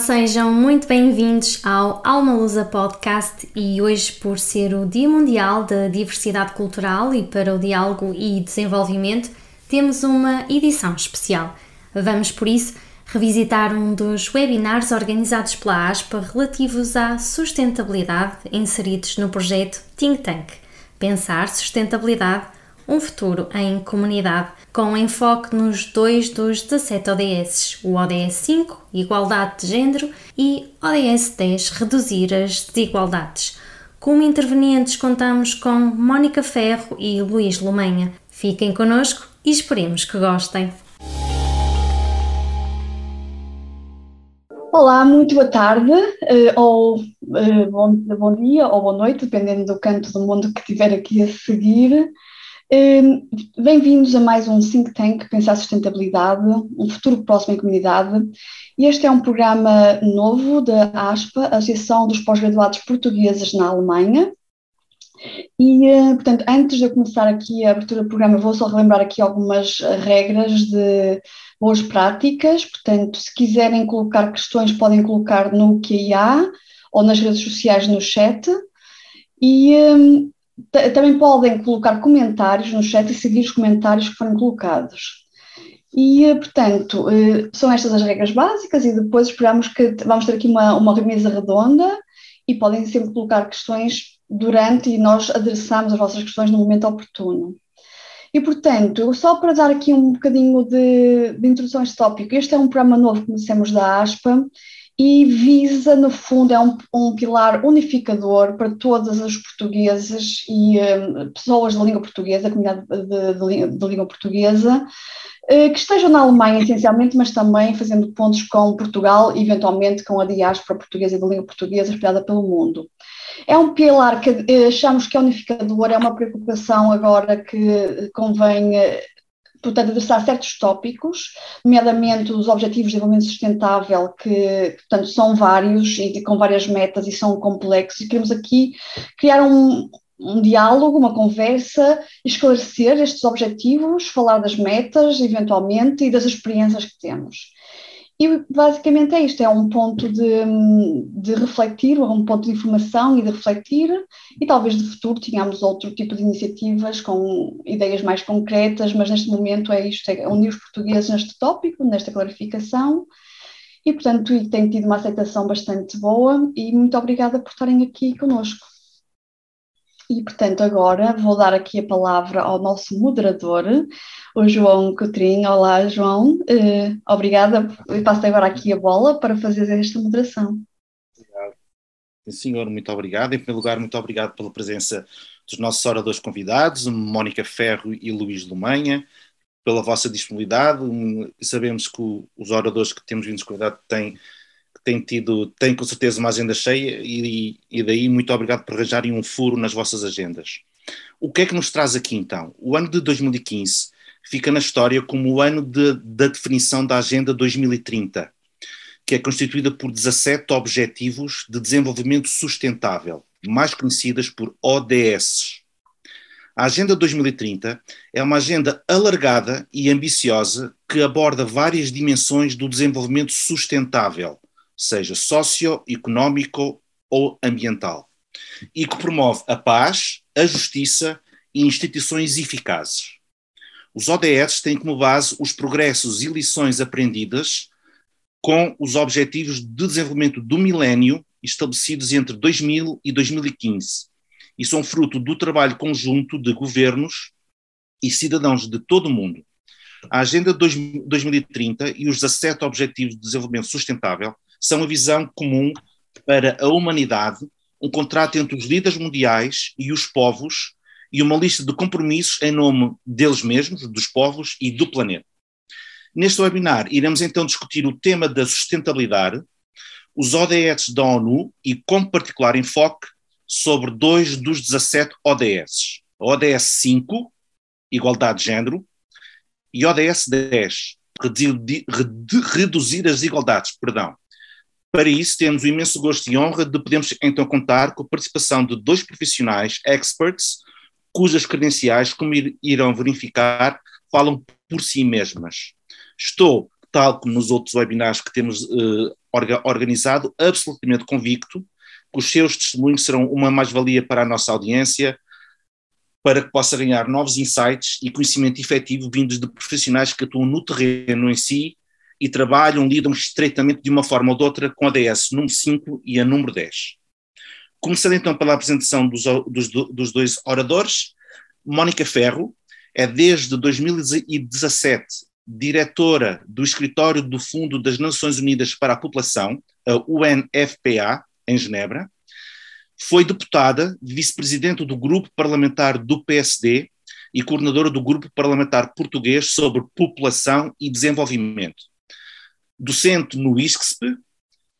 sejam muito bem-vindos ao Alma Lusa Podcast e hoje, por ser o Dia Mundial da Diversidade Cultural e para o Diálogo e Desenvolvimento, temos uma edição especial. Vamos, por isso, revisitar um dos webinars organizados pela ASPA relativos à sustentabilidade inseridos no projeto Think Tank Pensar Sustentabilidade um futuro em comunidade, com enfoque nos dois dos 17 ODS, o ODS 5, Igualdade de Gênero, e ODS 10, Reduzir as Desigualdades. Como intervenientes, contamos com Mónica Ferro e Luís Lumenha. Fiquem connosco e esperemos que gostem. Olá, muito boa tarde, uh, ou uh, bom, bom, dia ou boa noite, dependendo do canto do mundo que estiver aqui a seguir. Hum, bem-vindos a mais um Think Tank Pensar Sustentabilidade, um futuro próximo em comunidade. Este é um programa novo da ASPA, Associação dos Pós-Graduados Portugueses na Alemanha. E, eh, portanto, antes de eu começar aqui a abertura do programa, vou só relembrar aqui algumas regras de boas práticas. Portanto, se quiserem colocar questões, podem colocar no QIA ou nas redes sociais no chat. E hum, também podem colocar comentários no chat e seguir os comentários que forem colocados. E, eh, portanto, eh, são estas as regras básicas e depois esperamos que vamos ter aqui uma, uma mesa redonda e podem sempre colocar questões durante e nós adereçamos as vossas questões no momento oportuno. E, portanto, só para dar aqui um bocadinho de, de introdução a este tópico, este é um programa novo que conhecemos da ASPA e visa, no fundo, é um, um pilar unificador para todos os portugueses e um, pessoas da língua portuguesa, comunidade de, de, de língua portuguesa, uh, que estejam na Alemanha essencialmente, mas também fazendo pontos com Portugal e eventualmente com a diáspora portuguesa e da língua portuguesa espalhada pelo mundo. É um pilar que uh, achamos que é unificador, é uma preocupação agora que convém uh, portanto, adressar certos tópicos, nomeadamente os Objetivos de Desenvolvimento Sustentável, que, portanto, são vários e com várias metas e são complexos, e queremos aqui criar um, um diálogo, uma conversa, esclarecer estes objetivos, falar das metas, eventualmente, e das experiências que temos. E basicamente é isto, é um ponto de, de refletir, um ponto de informação e de refletir, e talvez de futuro tenhamos outro tipo de iniciativas com ideias mais concretas, mas neste momento é isto, é unir os portugueses neste tópico, nesta clarificação, e portanto tem tido uma aceitação bastante boa, e muito obrigada por estarem aqui conosco. E, portanto, agora vou dar aqui a palavra ao nosso moderador, o João Coutrinho. Olá, João. Uh, obrigada. E passo agora aqui a bola para fazer esta moderação. Obrigado. Senhor, muito obrigado. Em primeiro lugar, muito obrigado pela presença dos nossos oradores convidados, Mónica Ferro e Luís Lumanha, pela vossa disponibilidade. Sabemos que os oradores que temos vindo convidados têm tem tido, tem com certeza uma agenda cheia e, e daí muito obrigado por arranjarem um furo nas vossas agendas. O que é que nos traz aqui então? O ano de 2015 fica na história como o ano de, da definição da Agenda 2030, que é constituída por 17 Objetivos de Desenvolvimento Sustentável, mais conhecidas por ODS. A Agenda 2030 é uma agenda alargada e ambiciosa que aborda várias dimensões do desenvolvimento sustentável, seja socioeconómico ou ambiental, e que promove a paz, a justiça e instituições eficazes. Os ODS têm como base os progressos e lições aprendidas com os Objetivos de Desenvolvimento do Milénio estabelecidos entre 2000 e 2015 e são fruto do trabalho conjunto de governos e cidadãos de todo o mundo. A Agenda 2030 e os 17 Objetivos de Desenvolvimento Sustentável são a visão comum para a humanidade, um contrato entre os líderes mundiais e os povos e uma lista de compromissos em nome deles mesmos, dos povos e do planeta. Neste webinar, iremos então discutir o tema da sustentabilidade, os ODS da ONU e, com particular enfoque, sobre dois dos 17 ODS. ODS 5, Igualdade de Género, e ODS 10, Reduzir as Desigualdades, perdão. Para isso, temos o imenso gosto e honra de podermos então contar com a participação de dois profissionais experts, cujas credenciais, como irão verificar, falam por si mesmas. Estou tal como nos outros webinars que temos orga organizado, absolutamente convicto que os seus testemunhos serão uma mais-valia para a nossa audiência, para que possa ganhar novos insights e conhecimento efetivo vindos de profissionais que atuam no terreno em si e trabalham, lidam estreitamente de uma forma ou de outra com a DS número 5 e a número 10. Começando então pela apresentação dos, dos, dos dois oradores, Mónica Ferro é desde 2017 diretora do escritório do Fundo das Nações Unidas para a População, a UNFPA, em Genebra. Foi deputada, vice-presidente do grupo parlamentar do PSD e coordenadora do grupo parlamentar português sobre população e desenvolvimento. Docente no ISCSP,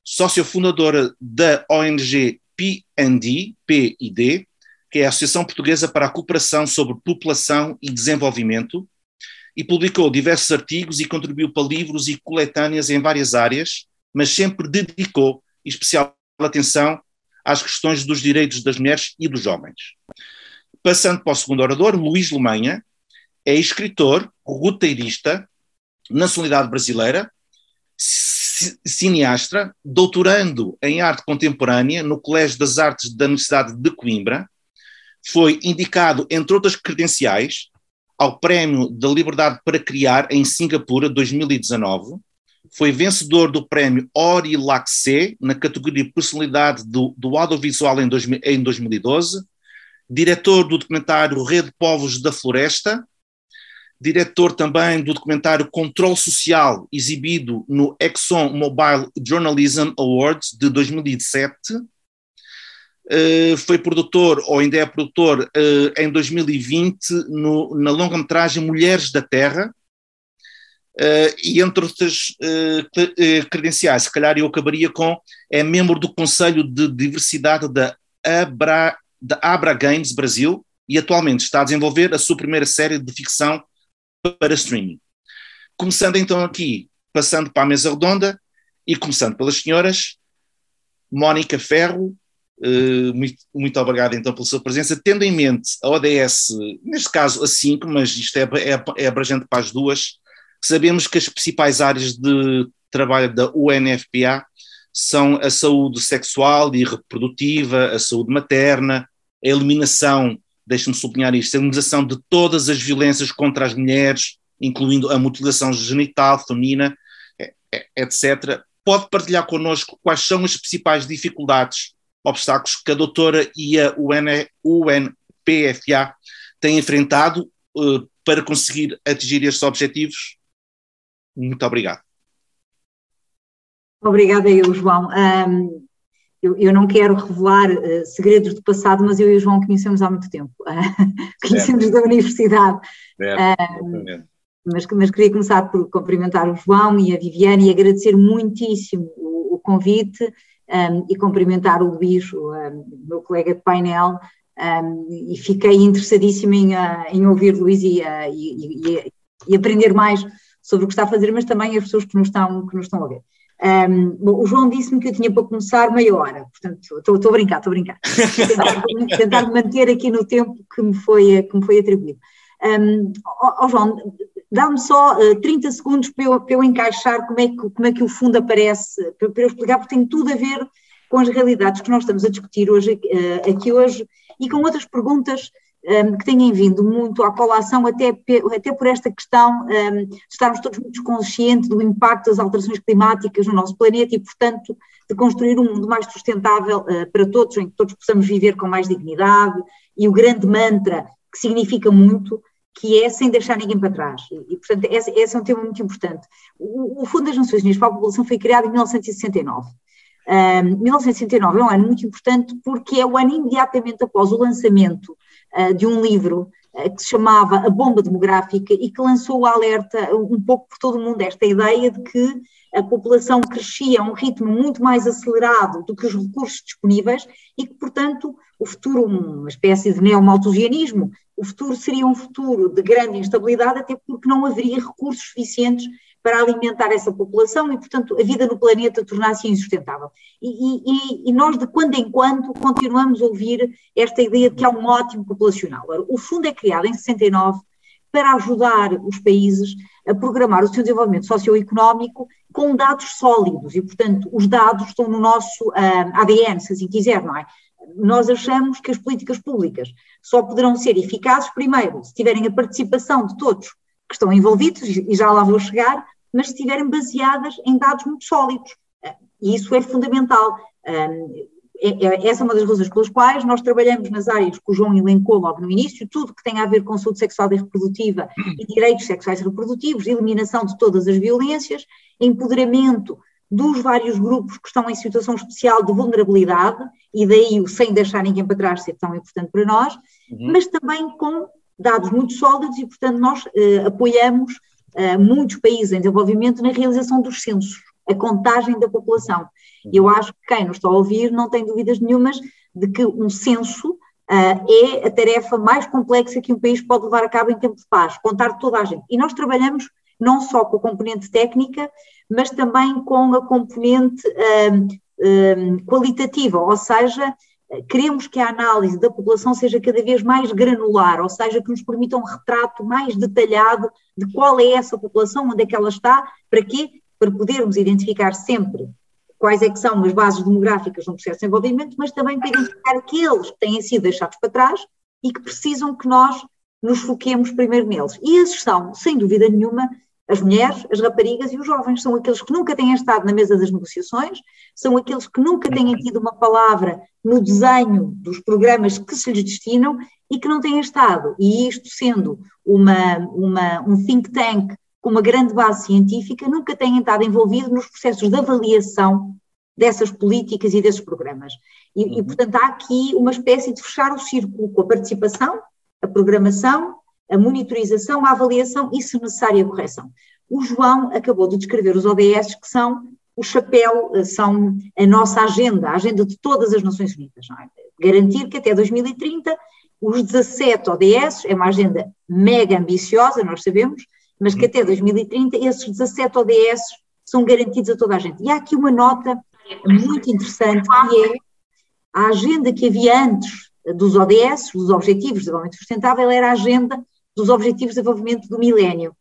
sócia fundadora da ONG PND, PID, que é a Associação Portuguesa para a Cooperação sobre População e Desenvolvimento, e publicou diversos artigos e contribuiu para livros e coletâneas em várias áreas, mas sempre dedicou especial atenção às questões dos direitos das mulheres e dos homens. Passando para o segundo orador, Luís Lumanha, é escritor, roteirista, nacionalidade brasileira, cineasta, doutorando em arte contemporânea no Colégio das Artes da Universidade de Coimbra, foi indicado, entre outras credenciais, ao Prémio da Liberdade para Criar em Singapura 2019. Foi vencedor do prémio Ori Laxe na categoria Personalidade do, do Audiovisual em, dois, em 2012. Diretor do documentário Rede Povos da Floresta. Diretor também do documentário Controle Social, exibido no Exxon Mobile Journalism Awards de 2017 Uh, foi produtor, ou ainda é produtor, uh, em 2020, no, na longa-metragem Mulheres da Terra, uh, e entre outras credenciais, se calhar eu acabaria com, é membro do Conselho de Diversidade da Abra, da Abra Games Brasil, e atualmente está a desenvolver a sua primeira série de ficção para streaming. Começando então aqui, passando para a mesa redonda, e começando pelas senhoras, Mónica Ferro, Uh, muito, muito, obrigado então pela sua presença, tendo em mente a ODS, neste caso a 5, mas isto é, é, é abrangente para as duas, sabemos que as principais áreas de trabalho da UNFPA são a saúde sexual e reprodutiva, a saúde materna, a eliminação, deixe-me sublinhar isto, a eliminação de todas as violências contra as mulheres, incluindo a mutilação genital feminina, etc. Pode partilhar connosco quais são as principais dificuldades obstáculos que a doutora e a UN, UNPFA têm enfrentado uh, para conseguir atingir estes objetivos. Muito obrigado. Obrigada eu, João. Um, eu, eu, não quero revelar uh, segredos do passado, mas eu e o João conhecemos há muito tempo. Uh, conhecemos da universidade. Um, mas, mas, queria começar por cumprimentar o João e a Viviane e agradecer muitíssimo o, o convite um, e cumprimentar o Luís, o um, meu colega de painel, um, e fiquei interessadíssima em, uh, em ouvir Luís e, uh, e, e, e, aprender mais sobre o que está a fazer, mas também as pessoas que nos estão, que nos estão a ver. Um, bom, o João disse-me que eu tinha para começar meia hora, portanto, estou a brincar, estou a brincar. tentar, tentar manter aqui no tempo que me foi, que me foi atribuído. Um, oh, oh João, Dá-me só uh, eh, 30 segundos para eu, para eu, encaixar como é, que, como é que o fundo aparece, para, para eu explicar, porque tem tudo a ver com as realidades que nós estamos a discutir hoje, uh, aqui hoje e com outras perguntas ehm, que têm vindo muito à colação, até, até por esta questão ehm, de estarmos todos muito conscientes do impacto das alterações climáticas no nosso planeta e, portanto, de construir um mundo mais sustentável uh, para todos, em que todos possamos viver com mais dignidade. E o grande mantra, que significa muito, que é sem deixar ninguém para trás. E, portanto, esse, esse, é um tema muito importante. O, o Fundo das Nações Unidas para a População foi criado em 1969. Um, 1969 é um ano muito importante porque é o ano imediatamente após o lançamento de um livro uh, que se chamava A Bomba Demográfica e que lançou o alerta um pouco por todo o mundo, esta ideia de que a população crescia a um ritmo muito mais acelerado do que os recursos disponíveis e que, portanto, o futuro, uma espécie de neomalthusianismo, o futuro seria um futuro de grande instabilidade, até porque não haveria recursos suficientes para alimentar essa população e, portanto, a vida no planeta tornar-se insustentável. E, e, e, nós, de quando em quando, continuamos a ouvir esta ideia de que há um ótimo populacional. O fundo é criado em 69 para ajudar os países a programar o seu desenvolvimento socioeconómico com dados sólidos e, portanto, os dados estão no nosso uh, ah, ADN, se assim quiser, não é? Nós achamos que as políticas públicas só poderão ser eficazes, primeiro, se tiverem a participação de todos que estão envolvidos, e já lá vou chegar, mas se estiverem baseadas em dados muito sólidos. E isso é fundamental. É, é, essa é uma das razões pelas quais nós trabalhamos nas áreas que o João elencou logo no início, tudo que tem a ver com saúde sexual e reprodutiva e direitos sexuais e reprodutivos, eliminação de todas as violências, empoderamento dos vários grupos que estão em situação especial de vulnerabilidade, e daí o sem deixar ninguém para trás ser tão importante para nós, uhum. mas também com dados muito sólidos e, portanto, nós eh, apoiamos eh, muitos países em desenvolvimento na realização dos censos, a contagem da população. E eu acho que quem nos está a ouvir não tem dúvidas nenhumas de que um censo uh, é a tarefa mais complexa que um país pode levar a cabo em tempo de paz, contar toda a gente. E nós trabalhamos não só com a componente técnica, mas também com a componente qualitativa, ou seja, queremos que a análise da população seja cada vez mais granular, ou seja, que nos permita um retrato mais detalhado de qual é essa população, onde é que ela está, para quê? Para podermos identificar sempre quais é que são as bases demográficas no processo de desenvolvimento, mas também para identificar aqueles que têm sido deixados para trás e que precisam que nós nos foquemos primeiro neles. E esses são, sem dúvida nenhuma, as mulheres, as raparigas e os jovens. São aqueles que nunca têm estado na mesa das negociações, são aqueles que nunca têm tido uma palavra no desenho dos programas que se lhes destinam e que não têm estado. E isto sendo uma, uma, um think tank com uma grande base científica, nunca têm estado envolvidos nos processos de avaliação dessas políticas e desses programas. E, uhum. e, portanto, há aqui uma espécie de fechar o círculo com a participação, a programação, a monitorização, a avaliação e, se necessária, a correção. O João acabou de descrever os ODS, que são o chapéu, eh, são a nossa agenda, a agenda de todas as Nações Unidas. É? Garantir que até 2030 os 17 ODS, é uma agenda mega ambiciosa, nós sabemos, mas que até 2030 esses 17 ODS são garantidos a toda a gente. E há aqui uma nota muito interessante que é a agenda que havia antes dos ODS, dos Objetivos de Desenvolvimento Sustentável, era a agenda dos Objetivos de Desenvolvimento do Milénio.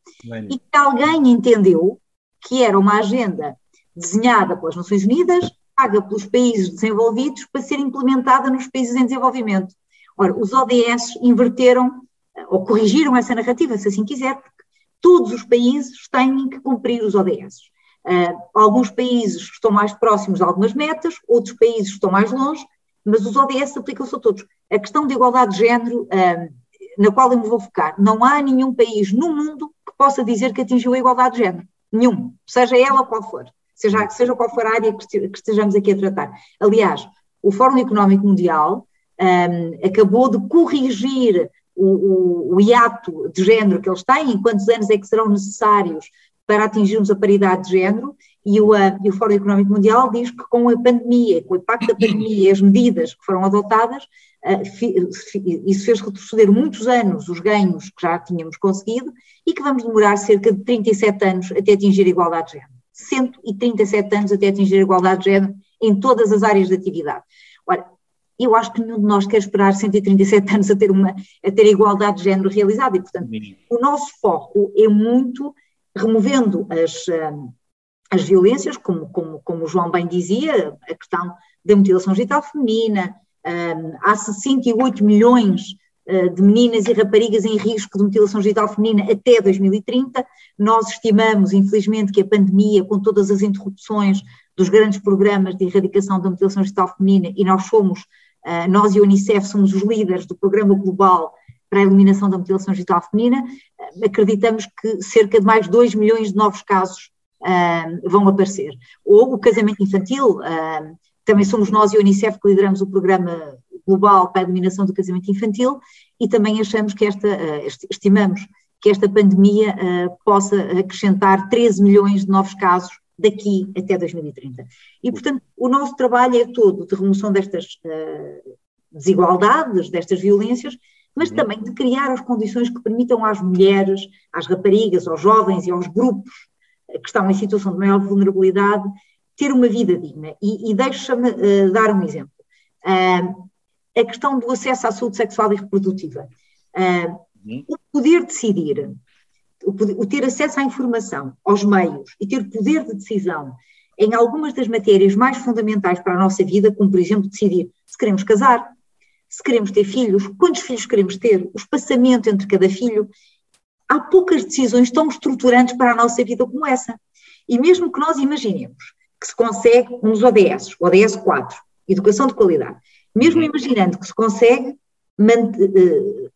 E que alguém entendeu que era uma agenda desenhada pelas Nações Unidas, paga pelos países desenvolvidos para ser implementada nos países em desenvolvimento. Ora, os ODS inverteram ou corrigiram essa narrativa, se assim quiser, porque todos os países têm que cumprir os ODS. Uh, alguns países estão mais próximos de algumas metas, outros países estão mais longe, mas os ODS aplicam-se a todos. A questão de igualdade de género, uh, na qual eu me vou focar, não há nenhum país no mundo que possa dizer que atingiu a igualdade de género. Nenhum, seja ela qual for, seja, seja qual for a área que estejamos aqui a tratar. Aliás, o Fórum Económico Mundial um, acabou de corrigir o, o, o hiato de género que eles têm, em quantos anos é que serão necessários para atingirmos a paridade de género, e o, e o Fórum Económico Mundial diz que com a pandemia, com o impacto da pandemia e as medidas que foram adotadas, isso fez retroceder muitos anos os ganhos que já tínhamos conseguido e que vamos demorar cerca de 37 anos até atingir a igualdade de género. 137 anos até atingir a igualdade de género em todas as áreas de atividade. Ora, eu acho que nenhum de nós quer esperar 137 anos a ter, uma, a ter a igualdade de género realizada e, portanto, o nosso foco é muito removendo as, hum, as violências, como, como, como o João bem dizia, a questão da mutilação genital feminina, hum, há 68 milhões hum, de meninas e raparigas em risco de mutilação genital feminina até 2030. Nós estimamos, infelizmente, que a pandemia, com todas as interrupções dos grandes programas de erradicação da mutilação genital feminina, e nós fomos ah, nós e a Unicef somos os líderes do Programa Global para a Eliminação da Mutilação Genital Feminina. Ah, acreditamos que cerca de mais de 2 milhões de novos casos vão aparecer. Ou o casamento infantil, também somos nós e a Unicef que lideramos o Programa Global para a Eliminação do Casamento Infantil e também achamos que esta, uh, estimamos que esta pandemia possa acrescentar 13 milhões de novos casos daqui até 2030. E, portanto, o nosso trabalho é todo de remoção destas uh, desigualdades, destas violências, mas uhum. também de criar as condições que permitam às mulheres, às raparigas, aos jovens e aos grupos que estão em situação de maior vulnerabilidade ter uma vida digna. E, e deixa-me uh, dar um exemplo. Uh, a questão do acesso à saúde sexual e reprodutiva. Uh, uhum. o poder decidir, o, poder, o ter acesso à informação, aos meios e ter poder de decisão em algumas das matérias mais fundamentais para a nossa vida, como por exemplo decidir se queremos casar, se queremos ter filhos, quantos filhos queremos ter, o espaçamento entre cada filho. Há poucas decisões tão estruturantes para a nossa vida como essa. E mesmo que nós imaginemos que se consegue nos ODS, ODS 4, Educação de Qualidade, mesmo uhum. imaginando que se consegue uh,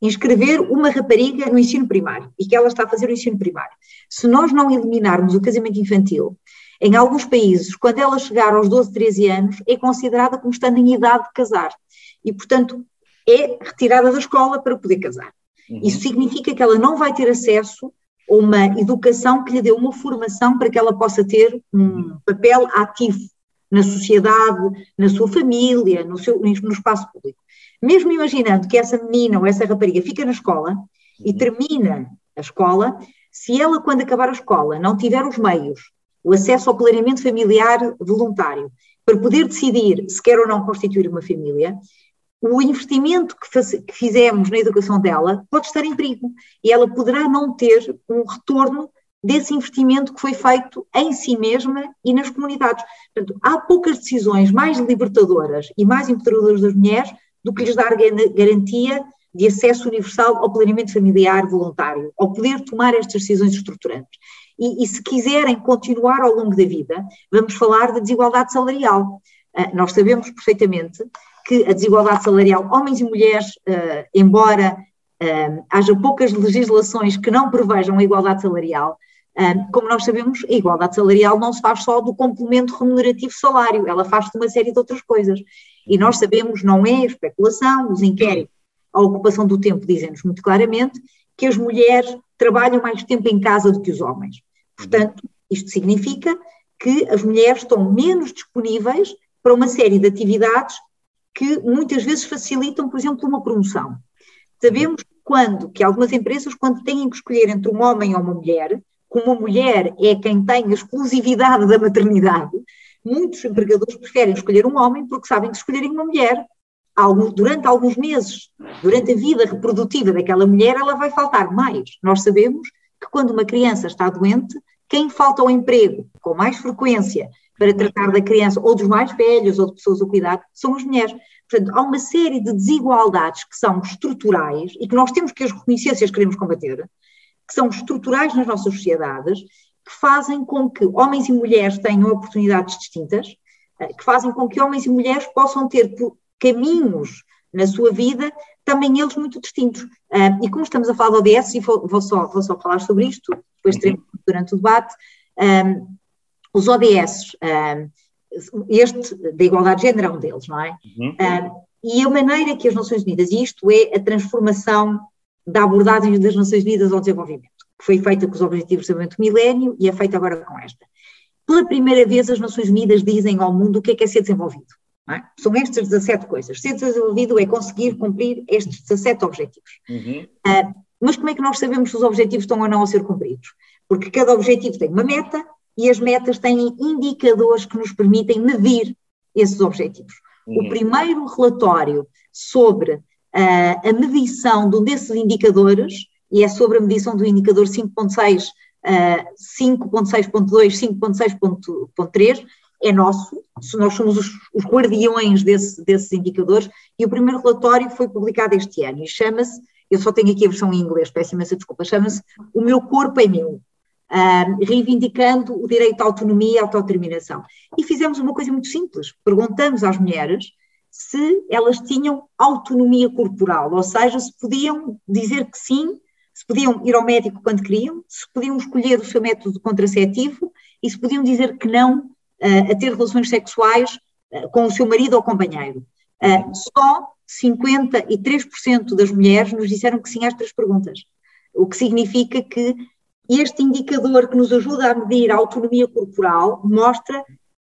inscrever uma rapariga no ensino primário e que ela está a fazer o ensino primário, se nós não eliminarmos o casamento infantil, em alguns países, quando ela chegar aos 12, 13 anos, é considerada como estando em idade de casar. E, portanto, é retirada da escola para poder casar. Uhum. Isso significa que ela não vai ter acesso uma educação que lhe dê uma formação para que ela possa ter um papel ativo na sociedade, na sua família, no, seu, no espaço público. Mesmo imaginando que essa menina ou essa rapariga fica na escola e uhum. termina a escola, se ela, quando acabar a escola, não tiver os meios o acesso ao planeamento familiar voluntário, para poder decidir se quer ou não constituir uma família, o investimento que, que, fizemos na educação dela pode estar em perigo e ela poderá não ter um retorno desse investimento que foi feito em si mesma e nas comunidades. Portanto, há poucas decisões mais libertadoras e mais empoderadoras das mulheres do que lhes dar garantia de acesso universal ao planeamento familiar voluntário, ao poder tomar estas decisões estruturantes. E, e, se quiserem continuar ao longo da vida, vamos falar de desigualdade salarial. Uh, nós sabemos perfeitamente que a desigualdade salarial, homens e mulheres, uh, embora uh, haja poucas legislações que não prevejam a igualdade salarial, como nós sabemos, a igualdade salarial não se faz só do complemento remunerativo salário, ela faz de uma série de outras coisas. E nós sabemos, não é especulação, os inquéritos, a ocupação do tempo dizem-nos muito claramente que as mulheres trabalham mais tempo em casa do que os homens. Portanto, isto significa que as mulheres estão menos disponíveis para uma série de atividades que muitas vezes facilitam, por exemplo, uma promoção. Sabemos quando que algumas empresas, quando têm que escolher entre um homem ou uma mulher, como a mulher é quem tem a exclusividade da maternidade, muitos empregadores preferem escolher um homem porque sabem que escolherem uma mulher, durante alguns meses, durante a vida reprodutiva daquela mulher, ela vai faltar mais. Nós sabemos que quando uma criança está doente, quem falta ao emprego com mais frequência para tratar da criança, ou dos mais velhos, ou de pessoas a cuidar, são as mulheres. Portanto, há uma série de desigualdades que são estruturais e que nós temos que as reconhecer se as queremos combater, que são estruturais nas nossas sociedades, que fazem com que homens e mulheres tenham oportunidades distintas, eh, que fazem com que homens e mulheres possam ter caminhos na sua vida também eles muito distintos. Uh, e como estamos a falar do ODS, e vou, só, vou só falar sobre isto, depois uhum. teremos durante o debate, um, os ODS, este da igualdade de género é um deles, não é? Uhum. Um, e a maneira que as Nações Unidas, e isto é a transformação da abordagem das Nações Unidas ao desenvolvimento, que foi feita com os Objetivos de Desenvolvimento do Milénio e é feita agora com esta. Pela primeira vez, as Nações Unidas dizem ao mundo o que é que é ser desenvolvido. É? São estas 17 coisas. Ser desenvolvido é conseguir cumprir estes 17 objetivos. Uhum. Uh, mas como é que nós sabemos se os objetivos estão ou não a ser cumpridos? Porque cada objetivo tem uma meta e as metas têm indicadores que nos permitem medir esses objetivos. Uhum. O primeiro relatório sobre uh, a medição de um desses indicadores, e é sobre a medição do indicador 5.6, uh, 5.6.2, 5.6.3, é nosso, nós somos os, os guardiões desse, desses indicadores, e o primeiro relatório foi publicado este ano e chama-se, eu só tenho aqui a versão em inglês, peço imensa desculpa, chama-se O Meu Corpo é Meu, reivindicando o direito à autonomia e à autodeterminação. E fizemos uma coisa muito simples, perguntamos às mulheres se elas tinham autonomia corporal, ou seja, se podiam dizer que sim, se podiam ir ao médico quando queriam, se podiam escolher o seu método contraceptivo e se podiam dizer que não a ter relações sexuais com o seu marido ou companheiro. Só 53% das mulheres nos disseram que sim às três perguntas, o que significa que este indicador que nos ajuda a medir a autonomia corporal mostra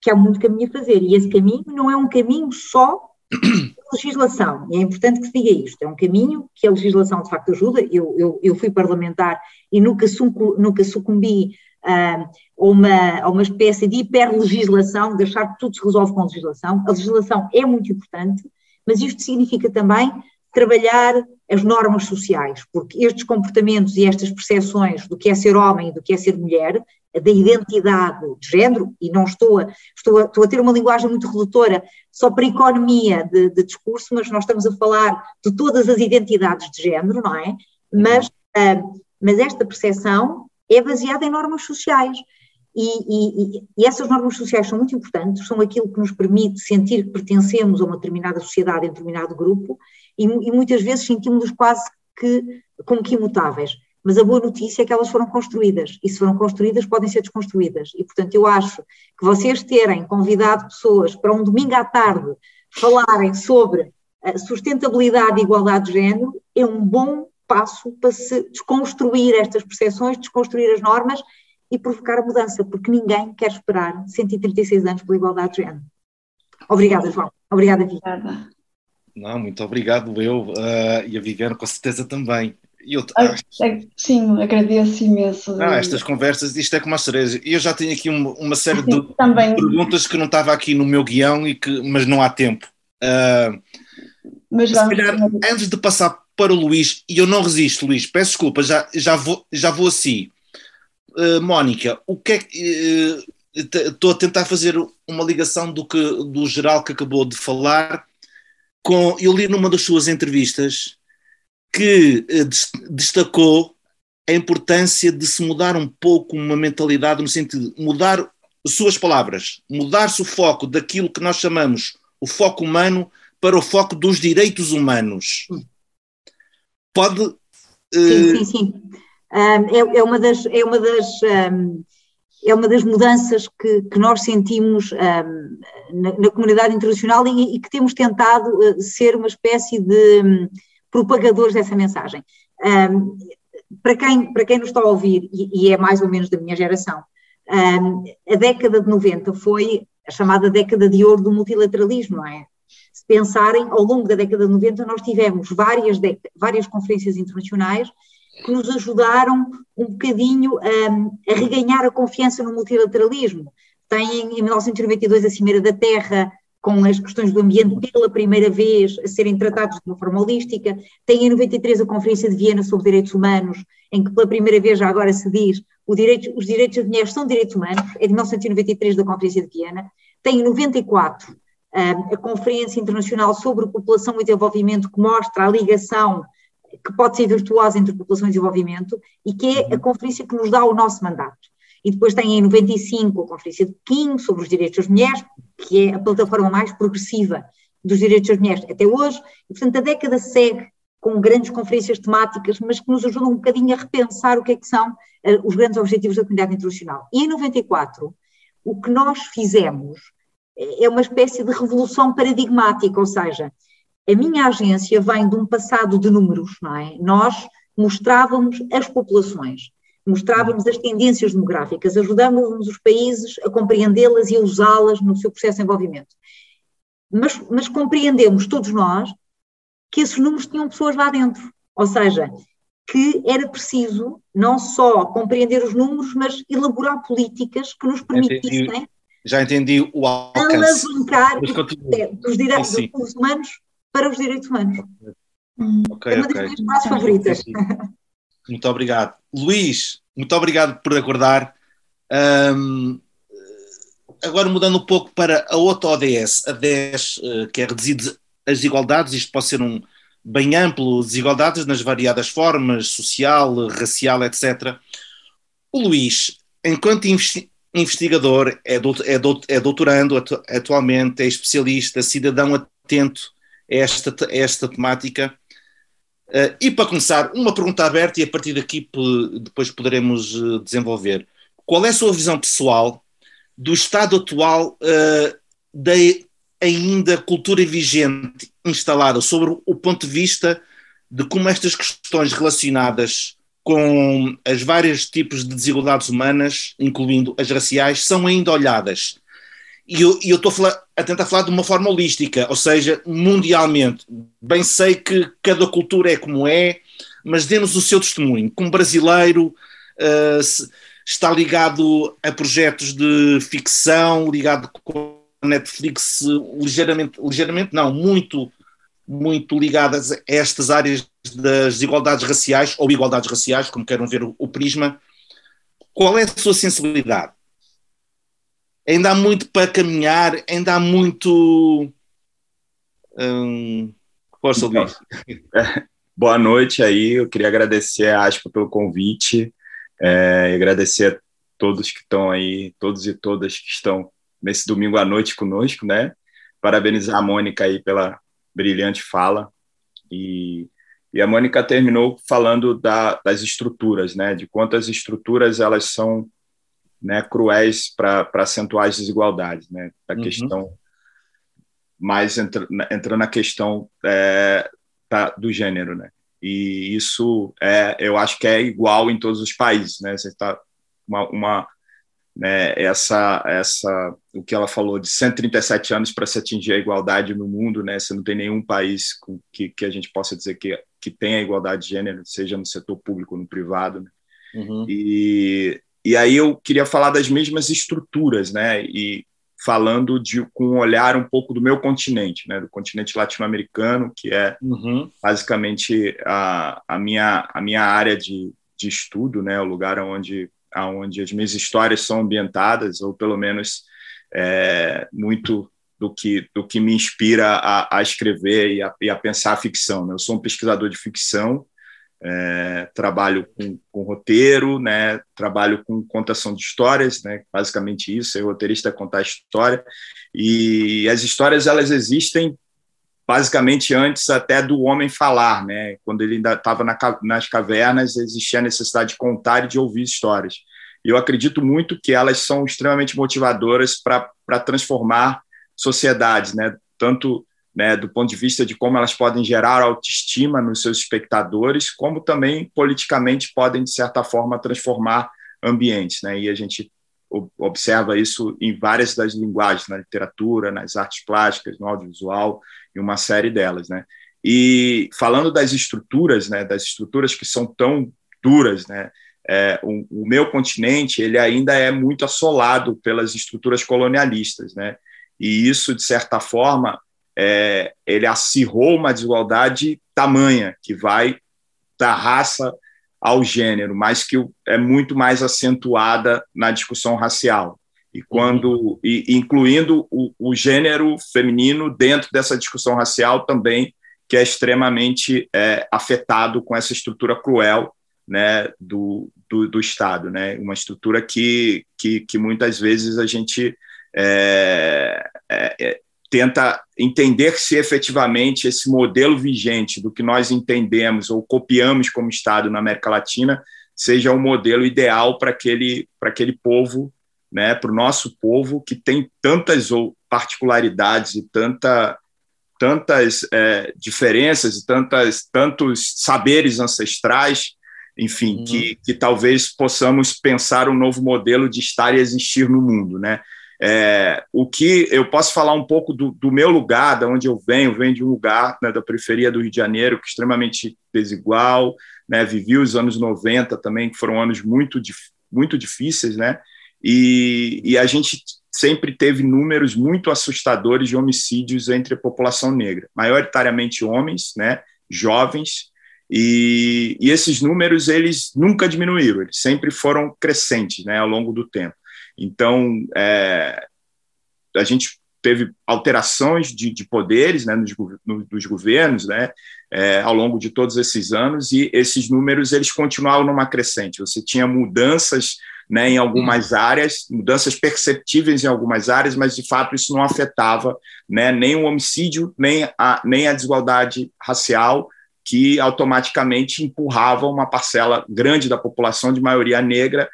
que há muito caminho a fazer. E esse caminho não é um caminho só de legislação, e é importante que se diga isto, é um caminho que a legislação de facto ajuda, eu, eu, eu fui parlamentar e nunca, nunca sucumbi uh, uma, uma espécie de hiperlegislação, de achar que tudo se resolve com legislação. A legislação é muito importante, mas isto significa também trabalhar as normas sociais, porque estes comportamentos e estas percepções do que é ser homem e do que é ser mulher, da identidade de género, e não estou a, estou a, estou a ter uma linguagem muito redutora só para economia de, de, discurso, mas nós estamos a falar de todas as identidades de género, não é? Mas, uh, mas esta percepção é baseada em normas sociais. E, e, e, essas normas sociais são muito importantes, são aquilo que nos permite sentir que pertencemos a uma determinada sociedade, a um determinado grupo, e, e muitas vezes sentimos-nos quase que como que imutáveis. Mas a boa notícia é que elas foram construídas, e se foram construídas, podem ser desconstruídas. E, portanto, eu acho que vocês terem convidado pessoas para um domingo à tarde falarem sobre sustentabilidade e igualdade de género é um bom passo para se desconstruir estas percepções, desconstruir as normas e provocar a mudança, porque ninguém quer esperar 136 anos pela igualdade de género. Obrigada, João. Obrigada, Viviane. Não, muito obrigado eu uh, e a Viviane com certeza também. Eu, ah, sim, agradeço imenso. Ah, estas conversas, isto é como a cereja. Eu já tenho aqui uma, uma série de, de, perguntas que não estava aqui no meu guião, e que, mas não há tempo. Uh, mas se calhar, antes de passar para o Luís, e eu não resisto, Luís, peço desculpa, já, já, vou, já vou assim. Uh, Mónica, o que é que. Uh, estou a tentar fazer uma ligação do que do geral que acabou de falar com eu li numa das suas entrevistas que uh, destacou a importância de se mudar um pouco uma mentalidade no sentido de mudar suas palavras, mudar-se o foco daquilo que nós chamamos o foco humano para o foco dos direitos humanos. Pode. Uh... Sim, sim, sim. Um, é, é, uma das. É uma das um, é uma das mudanças que, que nós sentimos um, na, na, comunidade internacional e, e, que temos tentado uh, ser uma espécie de um, propagadores dessa mensagem. Um, para, quem, para quem nos está a ouvir, e, e é mais ou menos da minha geração, a década de 90 foi a chamada década de ouro do multilateralismo, não é? se pensarem, ao longo da década de 90 nós tivemos várias, várias conferências internacionais que nos ajudaram um bocadinho a, a reganhar a confiança no multilateralismo. Tem em 1992 a Cimeira da Terra, com as questões do ambiente pela primeira vez a serem tratados de uma forma holística. Tem em 93 a Conferência de Viena sobre Direitos Humanos, em que pela primeira vez já agora se diz direito, os direitos das mulheres são direitos humanos, é de 1993 da Conferência de Viena. Tem em 94 a Conferência Internacional sobre População e Desenvolvimento, que mostra a ligação que pode ser virtuosa entre população e desenvolvimento, e que é a uhum. conferência que nos dá o nosso mandato. E depois tem em 95 a Conferência de Pequim sobre os Direitos das Mulheres, que é a plataforma mais progressiva dos direitos das mulheres até hoje, e portanto a década segue com grandes conferências temáticas, mas que nos ajudam um bocadinho a repensar o que é que são uh, os grandes objetivos da comunidade internacional. E em 94, o que nós fizemos é uma espécie de revolução paradigmática, ou seja, a minha agência vem de um passado de números, não é? Nós mostrávamos as populações, mostrávamos as tendências demográficas, ajudávamos os países a compreendê-las e a usá-las no seu processo de desenvolvimento. Mas, mas compreendemos todos nós que esses números tinham pessoas lá dentro, ou seja, que era preciso não só compreender os números, mas elaborar políticas que nos permitissem já entendi o alcance. Alavancar dos direitos dos humanos para os direitos humanos. Okay, é uma das minhas frases favoritas. Muito obrigado. Luís, muito obrigado por acordar. Um, agora mudando um pouco para a outra ODS, a 10, eh, que é reduzir as desigualdades, isto pode ser um bem amplo, desigualdades nas variadas formas, social, racial, etc. O Luís, enquanto investigador, é, é, é doutorando atualmente, é especialista, cidadão atento esta, esta temática. Uh, e para começar, uma pergunta aberta e a partir daqui depois poderemos uh, desenvolver. Qual é a sua visão pessoal do estado atual uh, da ainda cultura vigente instalada sobre o ponto de vista de como estas questões relacionadas com as vários tipos de desigualdades humanas, incluindo as raciais, são ainda olhadas. E eu, estou a, a, tentar falar de uma forma holística, ou seja, mundialmente. Bem sei que cada cultura é como é, mas dê-nos o seu testemunho. Como brasileiro, uh, está ligado a projetos de ficção, ligado com a Netflix ligeiramente, ligeiramente não, muito muito ligadas a estas áreas das desigualdades raciais ou igualdades raciais, como queiram ver o, o prisma. Qual é a sua sensibilidade? Ainda há muito para caminhar, ainda há muito. Hum, força, Luís. Boa noite aí, eu queria agradecer a Aspa pelo convite, é, e agradecer a todos que estão aí, todos e todas que estão nesse domingo à noite conosco, né? Parabenizar a Mônica aí pela brilhante fala. E, e a Mônica terminou falando da, das estruturas, né? De quantas estruturas elas são né, cruéis para acentuar as desigualdades, né? A uhum. questão mais entra, entrando na questão é, tá, do gênero, né? E isso é, eu acho que é igual em todos os países, né? Você está uma, uma né, essa, essa, o que ela falou de 137 anos para se atingir a igualdade no mundo, né? Você não tem nenhum país com, que, que a gente possa dizer que, que tem a igualdade de gênero, seja no setor público ou no privado. Né? Uhum. E, e aí eu queria falar das mesmas estruturas, né? E falando de com um olhar um pouco do meu continente, né? Do continente latino-americano, que é uhum. basicamente a, a minha a minha área de, de estudo, né? O lugar onde aonde as minhas histórias são ambientadas, ou pelo menos é, muito do que, do que me inspira a, a escrever e a, e a, pensar a ficção. Né? Eu sou um pesquisador de ficção, é, trabalho com, com, roteiro, né? trabalho com contação de histórias, né? basicamente isso, o roteirista é contar história, e as histórias elas existem basicamente antes até do homem falar, né? Quando ele ainda estava na, nas cavernas, existia a necessidade de contar e de ouvir histórias. E eu acredito muito que elas são extremamente motivadoras para transformar sociedades, né? Tanto né, do ponto de vista de como elas podem gerar autoestima nos seus espectadores, como também politicamente podem de certa forma transformar ambientes, né? E a gente observa isso em várias das linguagens, na literatura, nas artes plásticas, no audiovisual e uma série delas, né? E falando das estruturas, né, das estruturas que são tão duras, né, é, o, o, meu continente ele ainda é muito assolado pelas estruturas colonialistas, né? E isso de certa forma é, ele acirrou uma desigualdade tamanha que vai da raça ao gênero, mas que é muito mais acentuada na discussão racial. E quando e, incluindo o, o, gênero feminino dentro dessa discussão racial também que é extremamente é, afetado com essa estrutura cruel né do, do, do, Estado né? Uma estrutura que que, que muitas vezes a gente é, é, é tenta entender se efetivamente esse modelo vigente do que nós entendemos ou copiamos como Estado na América Latina seja o modelo ideal para aquele para aquele povo né, para o nosso povo que tem tantas particularidades e tanta, tantas é, diferenças e tantas, tantos saberes ancestrais, enfim, uhum. que, que talvez possamos pensar um novo modelo de estar e existir no mundo, né? É, o que eu posso falar um pouco do, do, meu lugar, da onde eu venho, venho de um lugar né, da periferia do Rio de Janeiro, que é extremamente desigual, né, vivi os anos 90 também, que foram anos muito, muito difíceis, né, e, e a gente sempre teve números muito assustadores de homicídios entre a população negra, maioritariamente homens, né, jovens, e, e, esses números eles nunca diminuíram, eles sempre foram crescentes, né, ao longo do tempo. Então, é, a gente teve alterações de, de poderes, né, nos, no, dos governos, né, é, ao longo de todos esses anos, e esses números eles continuavam numa crescente. Você tinha mudanças né, em algumas uhum. áreas, mudanças perceptíveis em algumas áreas, mas de fato isso não afetava né, nem o homicídio, nem a, nem a desigualdade racial, que automaticamente empurrava uma parcela grande da população de maioria negra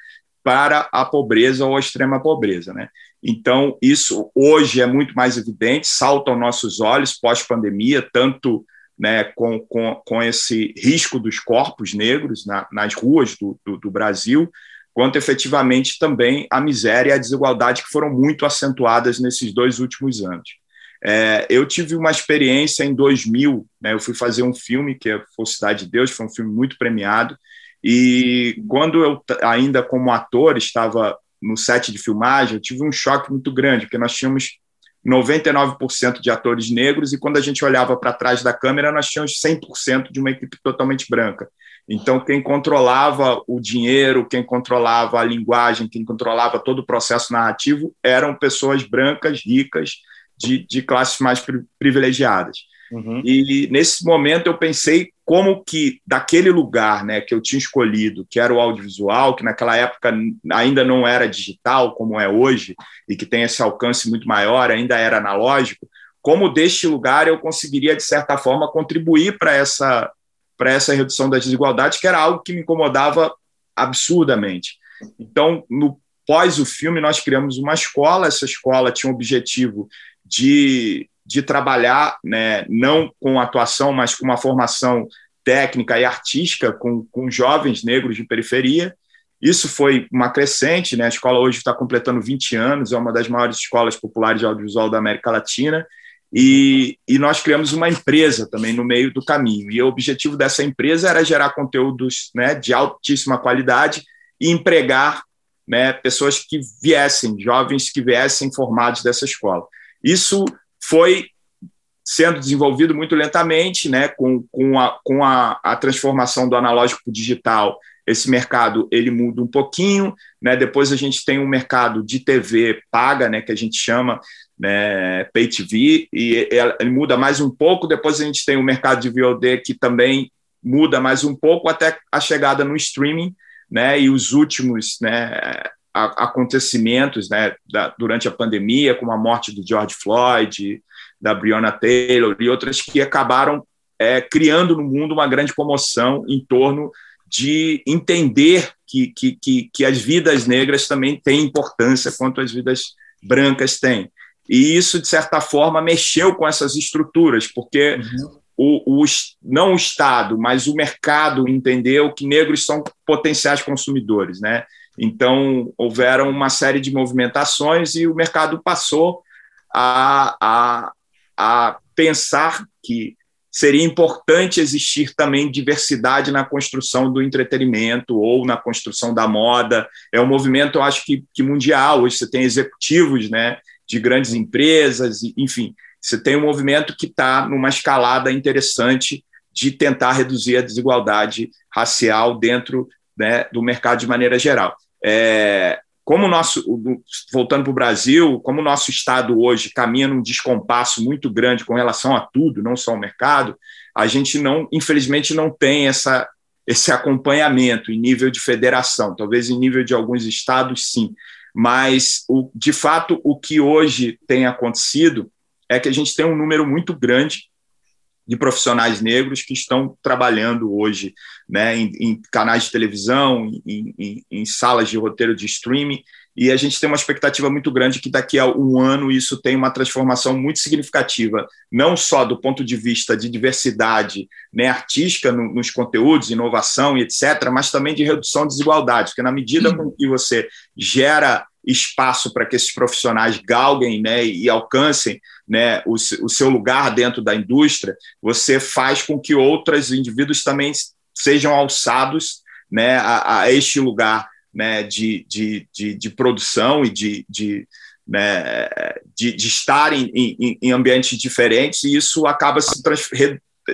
para a pobreza ou a extrema pobreza. Né? Então, isso hoje é muito mais evidente, salta aos nossos olhos pós-pandemia, tanto né, com, com, com esse risco dos corpos negros na, nas ruas do, do, do Brasil, quanto efetivamente também a miséria e a desigualdade que foram muito acentuadas nesses dois últimos anos. É, eu tive uma experiência em 2000, né, eu fui fazer um filme que é Foi Cidade de Deus, foi um filme muito premiado, e quando eu ainda como ator estava no set de filmagem, eu tive um choque muito grande, porque nós tínhamos 99% de atores negros, e quando a gente olhava para trás da câmera, nós tínhamos 100% de uma equipe totalmente branca. Então, quem controlava o dinheiro, quem controlava a linguagem, quem controlava todo o processo narrativo eram pessoas brancas, ricas, de, de classes mais privilegiadas. Uhum. E nesse momento eu pensei como que daquele lugar, né, que eu tinha escolhido, que era o audiovisual, que naquela época ainda não era digital como é hoje e que tem esse alcance muito maior, ainda era analógico, como deste lugar eu conseguiria de certa forma contribuir para essa para essa redução das desigualdades, que era algo que me incomodava absurdamente. Então, no pós o filme, nós criamos uma escola, essa escola tinha o objetivo de de trabalhar, né, não com atuação, mas com uma formação técnica e artística com, com jovens negros de periferia. Isso foi uma crescente, né? a escola hoje está completando 20 anos, é uma das maiores escolas populares de audiovisual da América Latina, e, e, nós criamos uma empresa também no meio do caminho. E o objetivo dessa empresa era gerar conteúdos né, de altíssima qualidade e empregar né, pessoas que viessem, jovens que viessem formados dessa escola. Isso foi sendo desenvolvido muito lentamente, né, com, com, a, com a, a transformação do analógico para o digital, esse mercado ele muda um pouquinho, né, depois a gente tem um mercado de TV paga, né, que a gente chama né, Pay TV, e ele muda mais um pouco, depois a gente tem o mercado de VOD que também muda mais um pouco, até a chegada no streaming, né, e os últimos, né, acontecimentos né, da, durante a pandemia, como a morte do George Floyd, da Breonna Taylor e outras que acabaram é, criando no mundo uma grande comoção em torno de entender que, que, que, que, as vidas negras também têm importância quanto as vidas brancas têm. E isso, de certa forma, mexeu com essas estruturas, porque uhum. o, o, não o Estado, mas o mercado entendeu que negros são potenciais consumidores. Né? Então, houveram uma série de movimentações e o mercado passou a, a, a pensar que seria importante existir também diversidade na construção do entretenimento ou na construção da moda. É um movimento, eu acho que, que mundial. Hoje você tem executivos né, de grandes empresas, enfim, você tem um movimento que está numa escalada interessante de tentar reduzir a desigualdade racial dentro né, do mercado de maneira geral. É, como o nosso, voltando para o Brasil, como o nosso Estado hoje caminha num descompasso muito grande com relação a tudo, não só ao mercado, a gente não, infelizmente, não tem essa, esse acompanhamento em nível de federação, talvez em nível de alguns estados, sim. Mas, o, de fato, o que hoje tem acontecido é que a gente tem um número muito grande de profissionais negros que estão trabalhando hoje né, em, em canais de televisão, em, em, em, salas de roteiro de streaming, e a gente tem uma expectativa muito grande que daqui a um ano isso tem uma transformação muito significativa, não só do ponto de vista de diversidade né, artística no, nos conteúdos, inovação e etc., mas também de redução de desigualdades, porque na medida com que você gera espaço para que esses profissionais galguem né, e alcancem né, o, o, seu lugar dentro da indústria, você faz com que outros indivíduos também sejam alçados né, a, a este lugar né, de, de, de, de, produção e de, de, né, de, de estar em, em, em, ambientes diferentes, e isso acaba se, trans,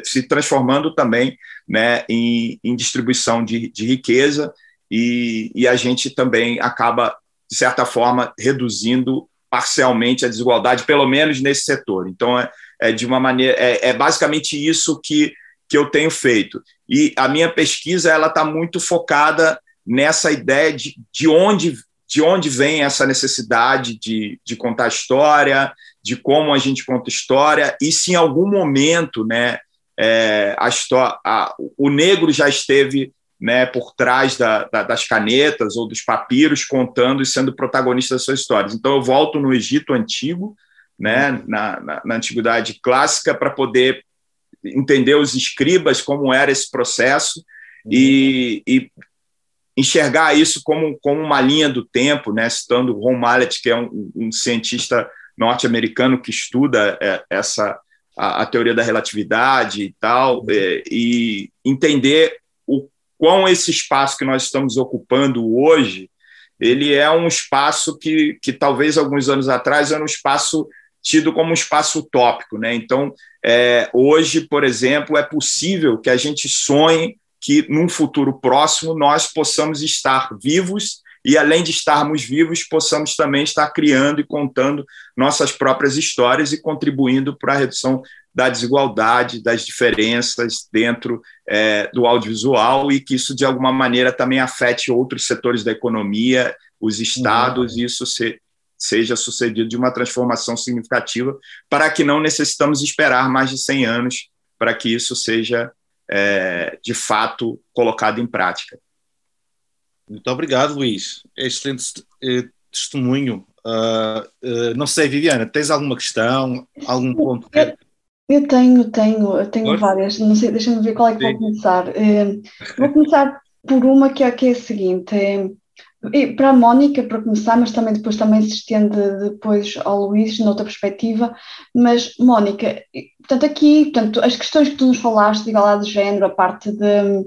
se transformando também né, em, em distribuição de, de riqueza, e, e a gente também acaba de certa forma, reduzindo parcialmente a desigualdade, pelo menos nesse setor. Então, é, é de uma maneira, é, é, basicamente isso que, que eu tenho feito. E a minha pesquisa ela está muito focada nessa ideia de, de onde de onde vem essa necessidade de, de contar história, de como a gente conta história, e se em algum momento né, é, a a, o negro já esteve né, por trás da, da, das canetas ou dos papiros, contando e sendo protagonista das suas histórias. Então, eu volto no Egito Antigo, né, na, na, na Antiguidade Clássica, para poder entender os escribas, como era esse processo, uhum. e, e, enxergar isso como, como uma linha do tempo, né, citando Ron Mallet, que é um, um cientista norte-americano que estuda é, essa a, a, teoria da relatividade e tal, uhum. é, e entender quão esse espaço que nós estamos ocupando hoje, ele é um espaço que, que talvez alguns anos atrás era um espaço tido como um espaço utópico. Né? Então, é, hoje, por exemplo, é possível que a gente sonhe que, num futuro próximo, nós possamos estar vivos e, além de estarmos vivos, possamos também estar criando e contando nossas próprias histórias e contribuindo para a redução da desigualdade, das diferenças dentro é, do audiovisual e que isso, de alguma maneira, também afete outros setores da economia, os estados, uhum. e isso se, seja sucedido de uma transformação significativa, para que não necessitamos esperar mais de 100 anos para que isso seja, é, de fato, colocado em prática. Muito obrigado, Luís. Excelente eh, testemunho. Uh, uh, não sei, Viviana, tens alguma questão, algum ponto? Que... Eu tenho, tenho, eu tenho várias. Não sei, deixa-me ver qual é que Sim. vou começar. Uh, vou começar por uma que é, que é a seguinte. É, para a Mónica, para começar, mas também depois também se estende depois ao Luís, noutra perspectiva. Mas, Mónica, portanto, aqui, portanto, as questões que tu nos falaste de igualdade de género, a parte de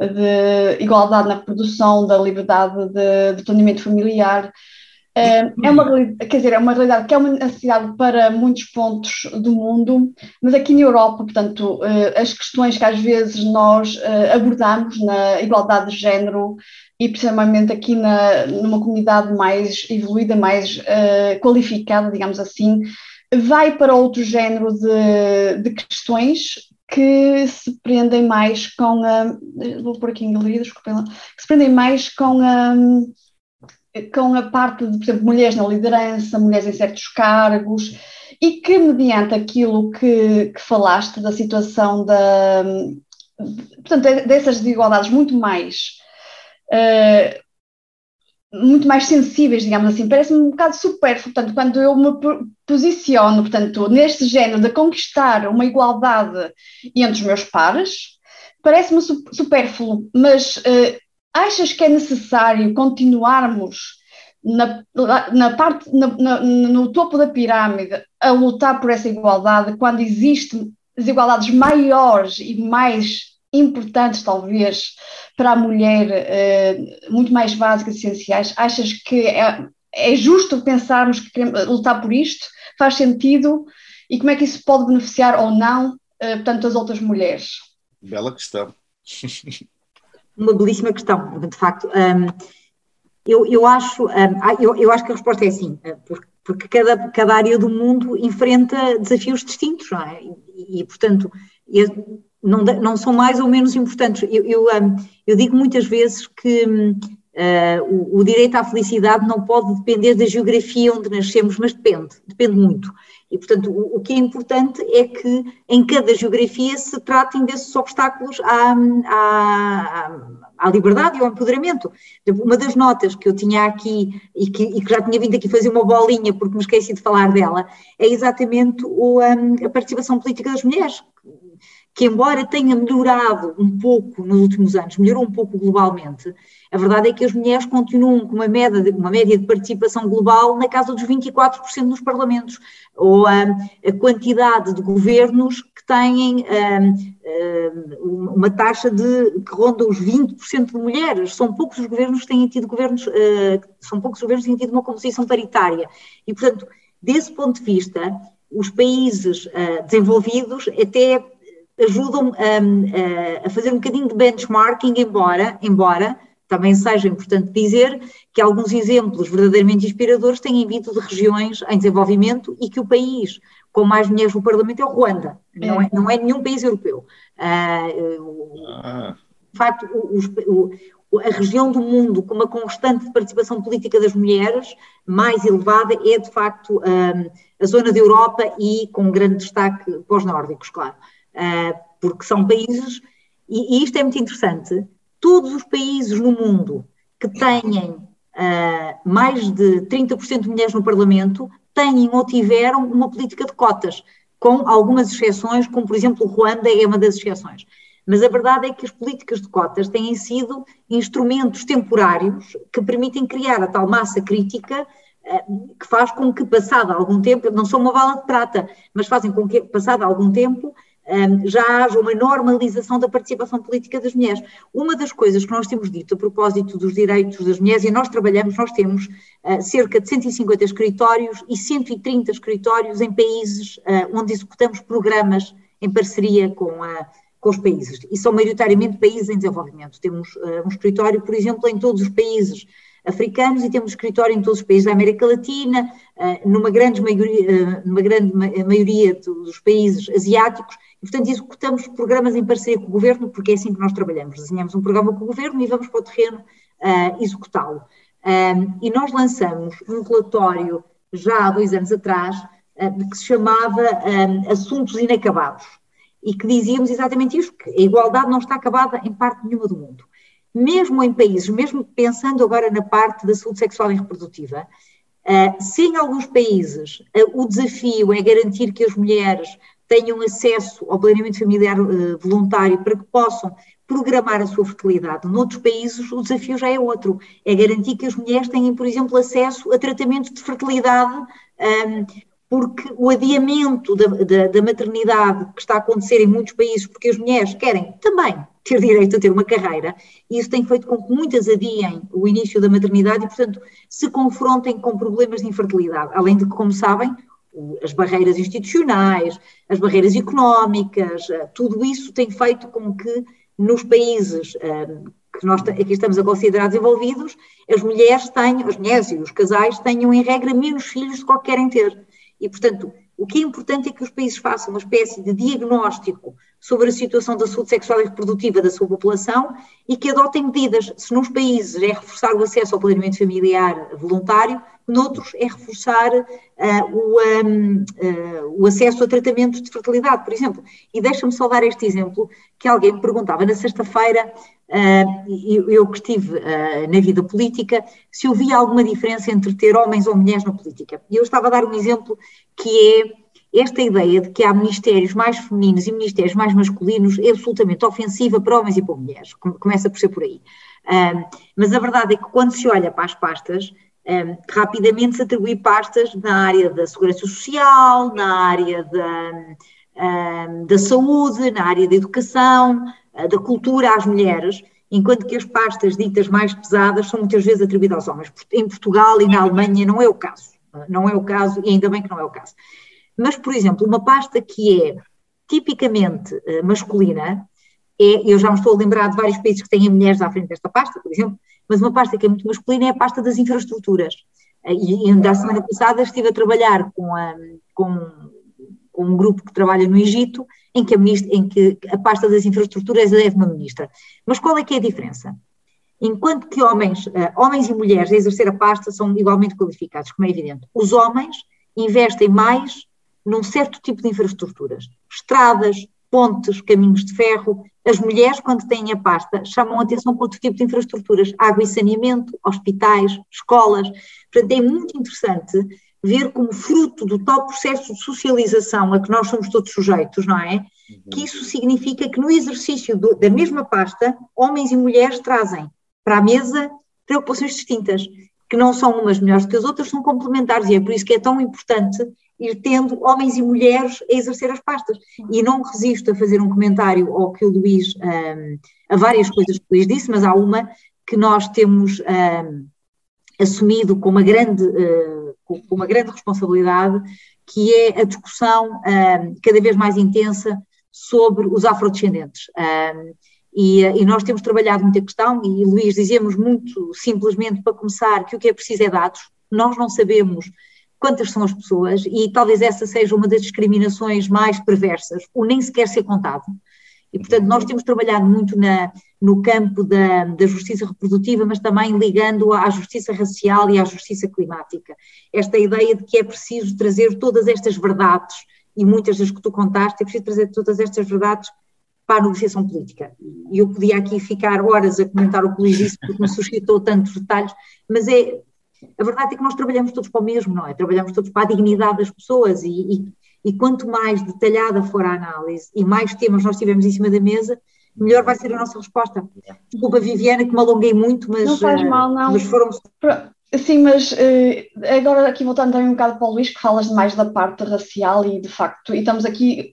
de igualdade na reprodução, da liberdade de, de planeamento familiar. Eh, é uma, quer dizer, é uma realidade que é uma necessidade para muitos pontos do mundo, mas aqui na Europa, portanto, eh, as questões que às vezes nós eh, abordamos na igualdade de género e principalmente aqui na, numa comunidade mais evoluída, mais qualificada, digamos assim, vai para outro género de, de questões que se prendem mais com a. Vou por aqui em galeria, desculpem lá. Que se prendem mais com a, com a parte de, por exemplo, mulheres na liderança, mulheres em certos cargos, e que, mediante aquilo que, que falaste da situação da. Portanto, dessas desigualdades muito mais. Uh, muito mais sensíveis, digamos assim, parece-me um bocado supérfluo, portanto, quando eu me posiciono, portanto, neste género de conquistar uma igualdade entre os meus pares, parece-me supérfluo, mas uh, achas que é necessário continuarmos na, na parte, na, na, no topo da pirâmide a lutar por essa igualdade quando existem desigualdades maiores e mais importantes, talvez, para a mulher, uh, muito mais básicas e essenciais? Achas que é, é justo pensarmos que queremos lutar por isto? Faz sentido? E como é que isso pode beneficiar ou não, uh, portanto, as outras mulheres? Bela questão. Uma belíssima questão, de facto. Um, eu, eu, acho, um, eu, eu, acho que a resposta é sim, eh, porque, porque cada, cada área do mundo enfrenta desafios distintos, não é? E, e portanto, não, não são mais ou menos importantes. Eu, eu, eu digo muitas vezes que uh, o, o, direito à felicidade não pode depender da geografia onde nascemos, mas depende, depende muito. E, portanto, o, o que é importante é que em cada geografia se tratem desses obstáculos à, à, à liberdade e ao empoderamento. Uma das notas que eu tinha aqui e que, e que, já tinha vindo aqui fazer uma bolinha porque me esqueci de falar dela, é exatamente o, um, a participação política das mulheres, que embora tenha melhorado um pouco nos últimos anos, melhorou um pouco globalmente, a verdade é que as mulheres continuam com uma média de, uma média de participação global na casa dos 24% nos parlamentos, ou a, a quantidade de governos que têm uma taxa de que ronda os 20% de mulheres. São poucos os governos que têm tido governos, uh, são poucos os governos que têm tido uma composição paritária. E, portanto, desse ponto de vista, os países desenvolvidos até ajudam a, a, fazer um bocadinho de benchmarking, embora, embora também seja importante dizer que alguns exemplos verdadeiramente inspiradores têm vindo de regiões em desenvolvimento e que o país com mais mulheres no Parlamento é o Ruanda, não é, não é nenhum país europeu. Uh, de facto, os, o, a região do mundo com uma constante participação política das mulheres mais elevada é, de facto, a zona da Europa e com grande destaque para os nórdicos, claro. Ah, porque são países, e, isto é muito interessante, todos os países no mundo que têm uh, mais de 30% de mulheres no Parlamento têm ou tiveram uma política de cotas, com algumas exceções, como por exemplo o Ruanda é uma das exceções. Mas a verdade é que as políticas de cotas têm sido instrumentos temporários que permitem criar a tal massa crítica ah, que faz com que, passado algum tempo, não são uma bala de prata, mas fazem com que, passado algum tempo, já haja uma normalização da participação política das mulheres. Uma das coisas que nós temos dito a propósito dos direitos das mulheres, e nós trabalhamos, nós temos uh, cerca de 150 escritórios e 130 escritórios em países uh, onde executamos programas em parceria com, a, com os países, e são maioritariamente países em desenvolvimento. Temos uh, um escritório, por exemplo, em todos os países africanos e temos escritório em todos os países da América Latina, numa grande maioria, numa grande maioria dos países asiáticos, e, portanto, executamos programas em parceria com o governo, porque é assim que nós trabalhamos. Desenhamos um programa com o governo e vamos para o terreno uh, executá-lo. Um, e nós lançamos um relatório já há dois anos atrás, uh, que se chamava um, Assuntos Inacabados, e que dizíamos exatamente isto, que a igualdade não está acabada em parte nenhuma do mundo. Mesmo em países, mesmo pensando agora na parte da saúde sexual e reprodutiva, uh, se em alguns países o desafio é garantir que as mulheres tenham acesso ao planeamento familiar uh, voluntário para que possam programar a sua fertilidade. Noutros países, o desafio já é outro: é garantir que as mulheres tenham, por exemplo, acesso a tratamento de fertilidade, um, ehm, porque o adiamento da, da, da, maternidade que está a acontecer em muitos países, porque as mulheres querem também ter direito a ter uma carreira, e isso tem feito com que muitas adiem o início da maternidade e, portanto, se confrontem com problemas de infertilidade. Além de que, como sabem, as barreiras institucionais, as barreiras económicas, eh, tudo isso tem feito com que nos países eh, que nós aqui estamos a considerar desenvolvidos, as mulheres tenham, as mulheres e os casais tenham em regra menos filhos do que querem ter. E, portanto, o que é importante é que os países façam uma espécie de diagnóstico sobre a situação da saúde sexual e reprodutiva da sua população e que adotem medidas. Se nos países é reforçar o acesso ao planeamento familiar voluntário, noutros é reforçar uh, o, um, uh, o, acesso a tratamento de fertilidade, por exemplo. E deixa-me só dar este exemplo, que alguém me perguntava na sexta-feira, uh, eu, eu, que estive na vida política, se havia alguma diferença entre ter homens ou mulheres na política. E eu estava a dar um exemplo que é esta ideia de que há ministérios mais femininos e ministérios mais masculinos é absolutamente ofensiva para homens e para mulheres. Começa por ser por aí. mas a verdade é que quando se olha para as pastas, um, rapidamente se atribui pastas na área da segurança social, na área da, um, da saúde, na área da educação, uh, da cultura às mulheres, enquanto que as pastas ditas mais pesadas são muitas vezes atribuídas aos homens. Em Portugal e na Alemanha não é o caso. Não é o caso, e ainda bem que não é o caso. Mas, por exemplo, uma pasta que é tipicamente uh, masculina, é, eu já me estou a lembrar de vários países que têm mulheres à frente desta pasta, por exemplo, mas uma pasta que é muito masculina é a pasta das infraestruturas. Eh, e, da semana passada estive a trabalhar com, a, com, com, um grupo que trabalha no Egito, em que, a ministra, em que a pasta das infraestruturas é uma ministra. Mas qual é que é a diferença? Enquanto que homens, uh, homens e mulheres a exercer a pasta são igualmente qualificados, como é evidente, os homens investem mais num certo tipo de infraestruturas, estradas, pontes, caminhos de ferro. As mulheres, quando têm a pasta, chamam a atenção para outro tipo de infraestruturas, água e saneamento, hospitais, escolas. Portanto, é muito interessante ver como fruto do tal processo de socialização a que nós somos todos sujeitos, não é? Uhum. Que isso significa que no exercício do, da mesma pasta, homens e mulheres trazem para a mesa preocupações distintas, que não são umas melhores do que as outras, são complementares, e é por isso que é tão importante ir tendo homens e mulheres a exercer as pastas. E não resisto a fazer um comentário ao que o Luís, um, a várias coisas que o Luís disse, mas há uma que nós temos um, assumido com uma grande, uh, com uma grande responsabilidade, que é a discussão um, cada vez mais intensa sobre os afrodescendentes. Um, e, e, nós temos trabalhado muita questão, e Luís dizemos muito simplesmente para começar que o que é preciso é dados. Nós não sabemos quantas são as pessoas, e talvez essa seja uma das discriminações mais perversas, o nem sequer ser contado. E, portanto, nós temos trabalhado muito na, no campo da, da, justiça reprodutiva, mas também ligando à justiça racial e à justiça climática. Esta ideia de que é preciso trazer todas estas verdades, e muitas das que tu contaste, é preciso trazer todas estas verdades para a negociação política. E eu podia aqui ficar horas a comentar o que Luís disse, porque me suscitou tantos detalhes, mas é a verdade é que nós trabalhamos todos para o mesmo, não é? Trabalhamos todos para a dignidade das pessoas e, e, e quanto mais detalhada for a análise e mais temas nós tivermos em cima da mesa, melhor vai ser a nossa resposta. Desculpa, Viviana, que me alonguei muito, mas. Não faz eh, mal, não. Mas foram. Sim, mas uh, agora aqui voltando também um bocado para o Luís, que falas mais da parte racial e de facto, e estamos aqui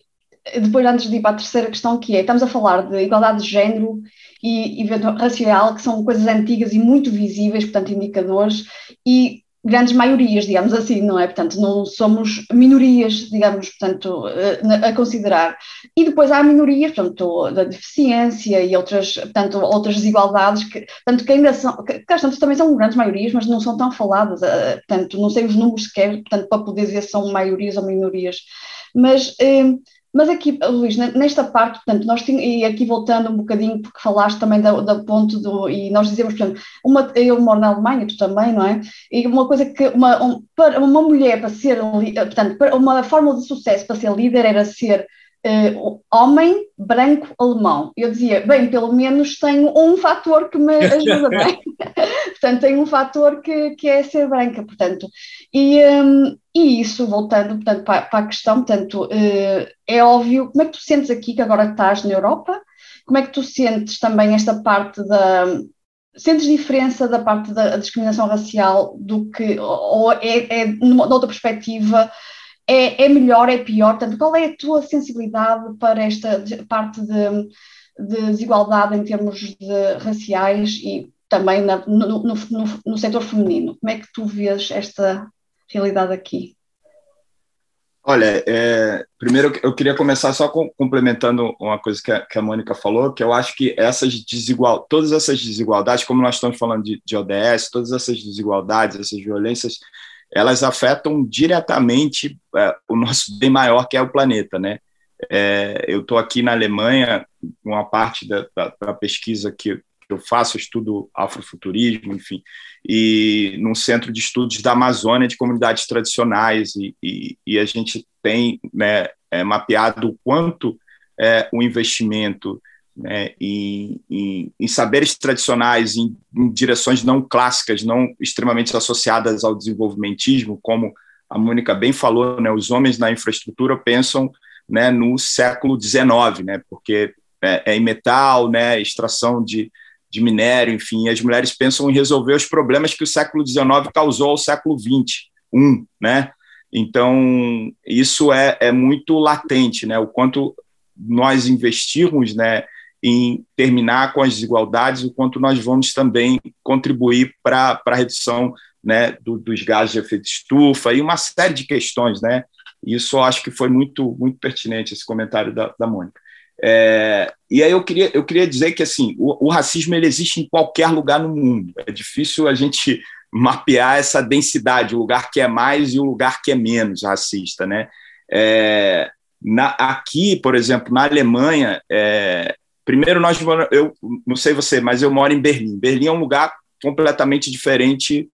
depois antes de ir para a terceira questão, que é, estamos a falar de igualdade de género e, e racial, que são coisas antigas e muito visíveis, portanto, indicadores, e grandes maiorias, digamos assim, não é? Portanto, não somos minorias, digamos, portanto, eh, a considerar. E depois há minorias, portanto, da deficiência e outras, portanto, outras desigualdades, que, portanto, que ainda são, que, que também são grandes maiorias, mas não são tão faladas, eh, portanto, não sei os números sequer, portanto, para poder dizer se são maiorias ou minorias. Mas... Eh, mas aqui, Luís, nesta parte, portanto, nós tínhamos, e aqui voltando um bocadinho, porque falaste também da, da ponto do, e nós dizemos, portanto, uma, eu moro na Alemanha, tu também, não é? E uma coisa que, uma, um, para uma mulher para ser, portanto, para uma fórmula de sucesso para ser líder era ser uh, homem branco alemão. Eu dizia, bem, pelo menos tenho um fator que me ajuda bem. portanto, tenho um fator que, que é ser branca, portanto. E, um, e isso, voltando portanto, para, para a questão, portanto, uh, é óbvio, como é que tu sentes aqui que agora estás na Europa? Como é que tu sentes também esta parte da, sentes diferença da parte da discriminação racial do que, ou é, é numa, outra perspectiva, é, é melhor, é pior? Portanto, qual é a tua sensibilidade para esta parte de, de desigualdade em termos de raciais e também na, no, no, no, no setor feminino? Como é que tu vês esta realidade aqui? Olha, é, primeiro eu queria começar só com, complementando uma coisa que a, que a, Mônica falou, que eu acho que essas desigual, todas essas desigualdades, como nós estamos falando de, de ODS, todas essas desigualdades, essas violências, elas afetam diretamente é, o nosso bem maior, que é o planeta, né? É, eu estou aqui na Alemanha, uma parte da, da, da pesquisa que, eu faço, estudo afrofuturismo, enfim, e num centro de estudos da Amazônia de comunidades tradicionais, e, e, e a gente tem né, é, mapeado o quanto é, o investimento né, em, em, em, saberes tradicionais, em, em, direções não clássicas, não extremamente associadas ao desenvolvimentismo, como a Mônica bem falou, né, os homens na infraestrutura pensam né, no século XIX, né, porque é, é em metal, né, extração de, de minério, enfim, as mulheres pensam em resolver os problemas que o século XIX causou ao século XX, um, né? Então, isso é, é muito latente, né? O quanto nós investirmos, né, em terminar com as desigualdades, o quanto nós vamos também contribuir para a redução né, do, dos gases de efeito estufa e uma série de questões, né? Isso acho que foi muito muito pertinente esse comentário da, da Mônica. É, e aí eu queria, eu queria dizer que assim o, o, racismo ele existe em qualquer lugar no mundo. É difícil a gente mapear essa densidade, o lugar que é mais e o lugar que é menos racista, né? É, na, aqui, por exemplo, na Alemanha, é, primeiro nós eu não sei você, mas eu moro em Berlim. Berlim é um lugar completamente diferente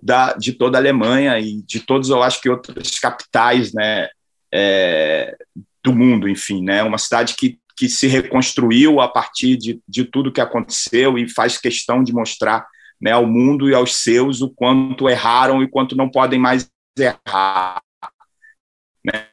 da, de toda a Alemanha e de todos, eu acho que outras capitais, né? É, do mundo, enfim, né? Uma cidade que que se reconstruiu a partir de, de tudo que aconteceu e faz questão de mostrar né, ao mundo e aos seus o quanto erraram e quanto não podem mais errar. Né?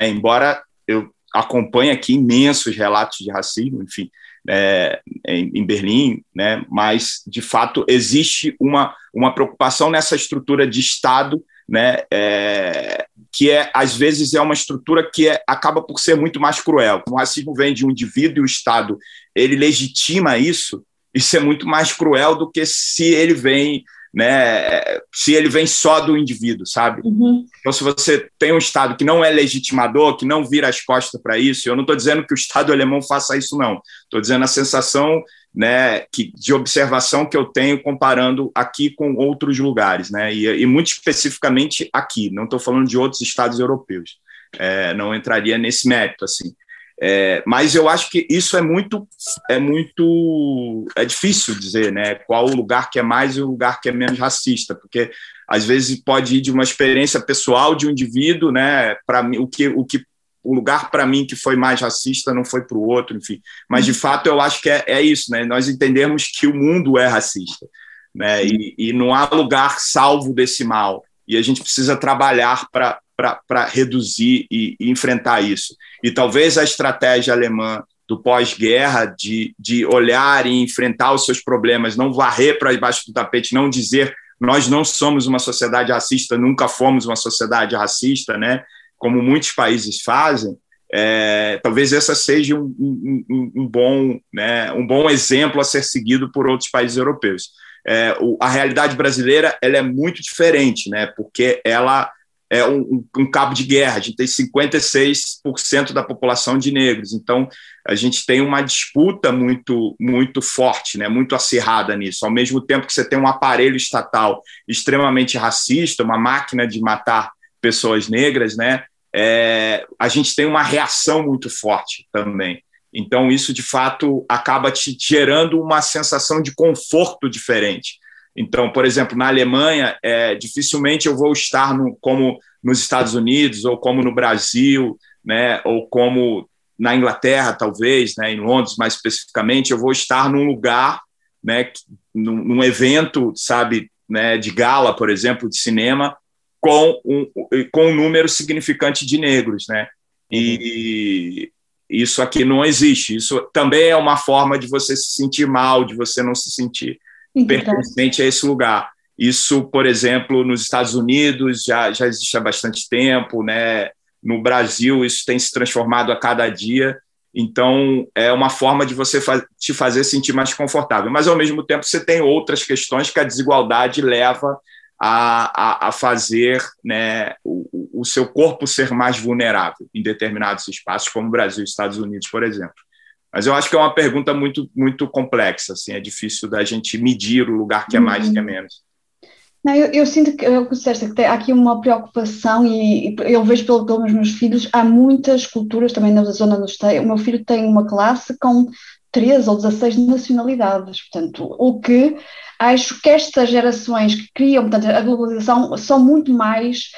Embora eu acompanhe aqui imensos relatos de racismo, enfim, é, em, em, Berlim, né, mas de fato existe uma, uma preocupação nessa estrutura de Estado né, é, que é às vezes é uma estrutura que é, acaba por ser muito mais cruel. O racismo vem de um indivíduo e o Estado ele legitima isso. Isso é muito mais cruel do que se ele vem, né, se ele vem só do indivíduo, sabe? Uhum. Então, se você tem um Estado que não é legitimador, que não vira as costas para isso, eu não estou dizendo que o Estado alemão faça isso, não. Estou dizendo a sensação né, que, de observação que eu tenho comparando aqui com outros lugares, né, e, e muito especificamente aqui, não estou falando de outros estados europeus, é, não entraria nesse mérito, assim. É, mas eu acho que isso é muito, é muito, é difícil dizer, né, qual o lugar que é mais e o lugar que é menos racista, porque às vezes pode ir de uma experiência pessoal de um indivíduo, né, para o que, o que o lugar para mim que foi mais racista não foi para o outro, enfim. Mas, de fato, eu acho que é, é isso, né? Nós entendemos que o mundo é racista, né? E, e não há lugar salvo desse mal. E a gente precisa trabalhar para reduzir e, e, enfrentar isso. E talvez a estratégia alemã do pós-guerra de, de olhar e enfrentar os seus problemas, não varrer para debaixo do tapete, não dizer nós não somos uma sociedade racista, nunca fomos uma sociedade racista, né? como muitos países fazem, é, talvez essa seja um, um, um, bom, né, um bom exemplo a ser seguido por outros países europeus. É, o, a realidade brasileira ela é muito diferente, né, porque ela é um, um, cabo de guerra. A gente tem 56% da população de negros, então a gente tem uma disputa muito muito forte, né, muito acirrada nisso. Ao mesmo tempo que você tem um aparelho estatal extremamente racista, uma máquina de matar pessoas negras, né, é, a gente tem uma reação muito forte também. Então, isso de fato acaba te gerando uma sensação de conforto diferente. Então, por exemplo, na Alemanha, é, dificilmente eu vou estar no, como nos Estados Unidos, ou como no Brasil, né, ou como na Inglaterra, talvez, né, em Londres mais especificamente, eu vou estar num lugar, né, num, num evento, sabe, né, de gala, por exemplo, de cinema, com um, com um número significante de negros, né? E isso aqui não existe. Isso também é uma forma de você se sentir mal, de você não se sentir pertencente a esse lugar. Isso, por exemplo, nos Estados Unidos já, já existe há bastante tempo, né? No Brasil, isso tem se transformado a cada dia. Então, é uma forma de você fa te fazer sentir mais confortável. Mas, ao mesmo tempo, você tem outras questões que a desigualdade leva a, a, a fazer né, o, o, seu corpo ser mais vulnerável em determinados espaços, como o Brasil e Estados Unidos, por exemplo. Mas eu acho que é uma pergunta muito, muito complexa, assim, é difícil da gente medir o lugar que é mais e que é menos. Não, eu, eu, sinto que, eu disseste, que tem, há aqui uma preocupação e, e eu vejo pelo, pelos meus filhos, há muitas culturas também na zona do Esteio. O meu filho tem uma classe com 13 ou 16 nacionalidades, portanto, o que acho que estas gerações que criam portanto, a globalização são muito mais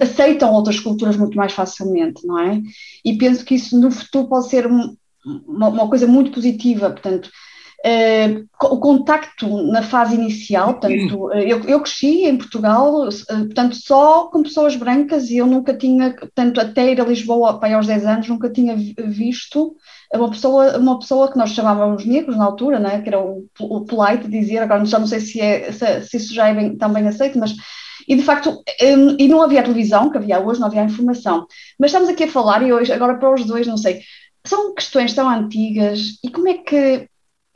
aceitam outras culturas muito mais facilmente, não é? E penso que isso no futuro pode ser uma, uma coisa muito positiva, portanto, Uh, o contacto na fase inicial, portanto, eu, eu cresci em Portugal, uh, portanto, só com pessoas brancas e eu nunca tinha, portanto, até ir a Lisboa para aos 10 anos, nunca tinha visto uma pessoa, uma pessoa que nós chamávamos negros na altura, né, que era o, o polite dizer, agora já não sei se, é, se, se isso já é bem, tão bem aceito, mas e de facto, um, e não havia televisão, que havia hoje, não havia informação. Mas estamos aqui a falar, e hoje, agora para os dois, não sei, são questões tão antigas, e como é que,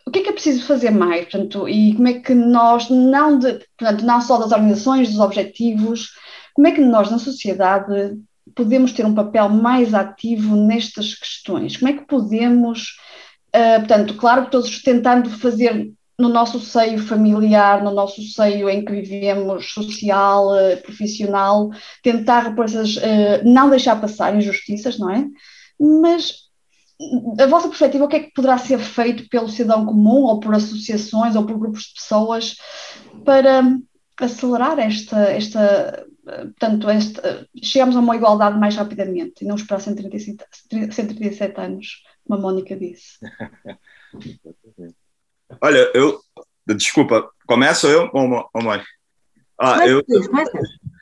o que é que é preciso fazer mais, portanto, e como é que nós, não, de, portanto, não só das organizações, dos objetivos, como é que nós na sociedade podemos ter um papel mais ativo nestas questões? Como é que podemos, uh, portanto, claro que todos tentando fazer no nosso seio familiar, no nosso seio em que vivemos, social, uh, profissional, tentar repor essas, uh, não deixar passar injustiças, não é? Mas a vossa perspectiva, o que é que poderá ser feito pelo cidadão comum, ou por associações, ou por grupos de pessoas, para acelerar esta, esta portanto, este, chegamos a uma igualdade mais rapidamente e não esperar 137, 137 anos, como a Mónica disse. Olha, eu. Desculpa, começo eu ou, mãe? Ah, eu,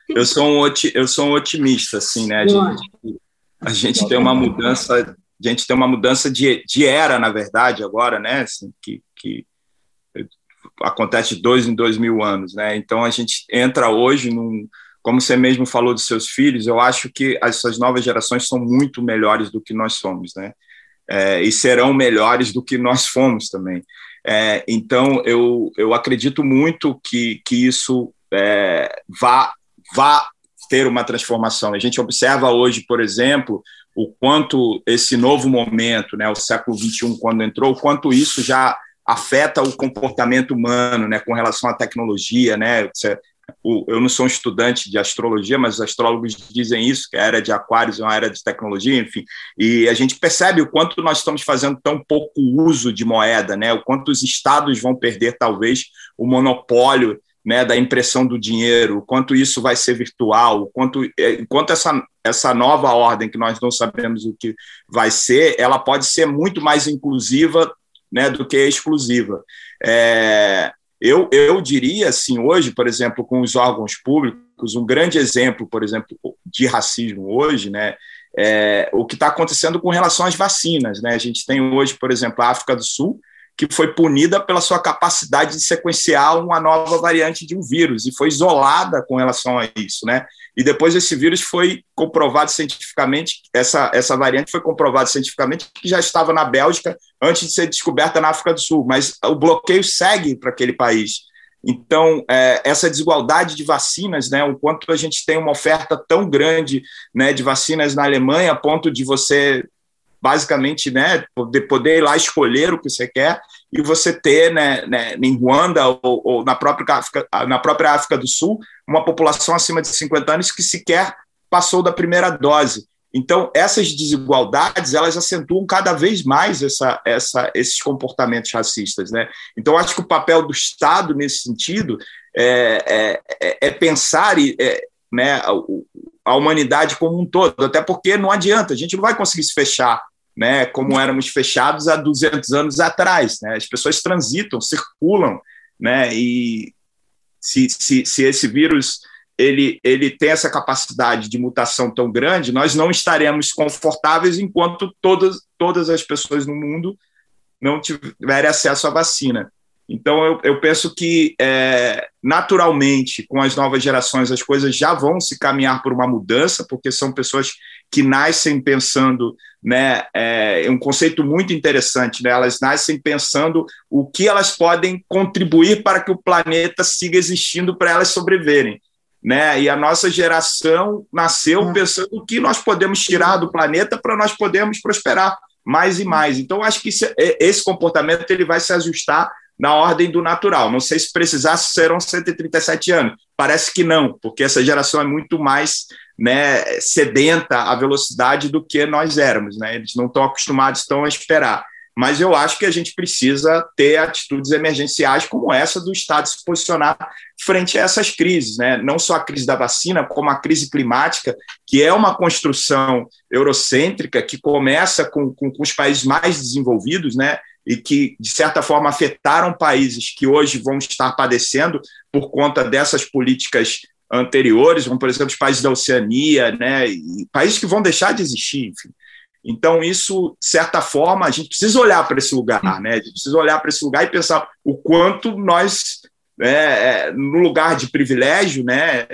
eu, sou um, eu sou um otimista, assim, né? A gente, a gente tem uma mudança, a gente tem uma mudança de, de era, na verdade, agora, né? Assim, que, que acontece de dois em dois mil anos, né? Então a gente entra hoje num, como você mesmo falou dos seus filhos, eu acho que essas novas gerações são muito melhores do que nós somos, né? É, e serão melhores do que nós fomos também. É, então, eu, eu acredito muito que, que isso é, vá, vá ter uma transformação. A gente observa hoje, por exemplo, o quanto esse novo momento, né, o século XXI, quando entrou, o quanto isso já afeta o comportamento humano, né, com relação à tecnologia, né, eu não sou um estudante de astrologia, mas os astrólogos dizem isso, que a era de Aquários é uma era de tecnologia, enfim, e a gente percebe o quanto nós estamos fazendo tão pouco uso de moeda, né? O quanto os estados vão perder talvez o monopólio né, da impressão do dinheiro, o quanto isso vai ser virtual, o quanto, é, enquanto essa, essa nova ordem, que nós não sabemos o que vai ser, ela pode ser muito mais inclusiva né, do que exclusiva. É, eu, eu diria, assim, hoje, por exemplo, com os órgãos públicos, um grande exemplo, por exemplo, de racismo hoje, né, é o que está acontecendo com relação às vacinas. Né? A gente tem hoje, por exemplo, a África do Sul, que foi punida pela sua capacidade de sequenciar uma nova variante de um vírus e foi isolada com relação a isso, né? E depois esse vírus foi comprovado cientificamente, essa, essa variante foi comprovada cientificamente que já estava na Bélgica antes de ser descoberta na África do Sul, mas o bloqueio segue para aquele país. Então, é, essa desigualdade de vacinas, né, o quanto a gente tem uma oferta tão grande né, de vacinas na Alemanha, a ponto de você basicamente, né, poder, ir lá escolher o que você quer e você ter, né, né em Ruanda ou, ou, na, própria África, na própria África do Sul, uma população acima de 50 anos que sequer passou da primeira dose. Então, essas desigualdades, elas acentuam cada vez mais essa, essa, esses comportamentos racistas. Né? Então, acho que o papel do Estado, nesse sentido, é, é, é pensar e, é, né, a humanidade como um todo, até porque não adianta, a gente não vai conseguir se fechar, né, como éramos fechados há 200 anos atrás, né, as pessoas transitam, circulam, né, e se, se, se esse vírus ele, ele tem essa capacidade de mutação tão grande, nós não estaremos confortáveis enquanto todas, todas as pessoas no mundo não tiverem acesso à vacina. Então, eu, eu penso que, é, naturalmente, com as novas gerações, as coisas já vão se caminhar por uma mudança, porque são pessoas que nascem pensando, né, é, é um conceito muito interessante, né, elas nascem pensando o que elas podem contribuir para que o planeta siga existindo para elas sobreviverem. Né? E a nossa geração nasceu é. pensando o que nós podemos tirar do planeta para nós podermos prosperar mais e mais. Então, acho que é, esse comportamento ele vai se ajustar na ordem do natural. Não sei se precisasse serão 137 anos. Parece que não, porque essa geração é muito mais né, sedenta à velocidade do que nós éramos. Né? Eles não estão acostumados estão a esperar. Mas eu acho que a gente precisa ter atitudes emergenciais como essa do Estado se posicionar frente a essas crises, né? não só a crise da vacina, como a crise climática, que é uma construção eurocêntrica que começa com, com, com os países mais desenvolvidos, né? e que, de certa forma, afetaram países que hoje vão estar padecendo por conta dessas políticas anteriores, como, por exemplo, os países da Oceania, né, países que vão deixar de existir, enfim. Então, isso, de certa forma, a gente precisa olhar para esse lugar, né? A gente precisa olhar para esse lugar e pensar o quanto nós, né, no lugar de privilégio, né,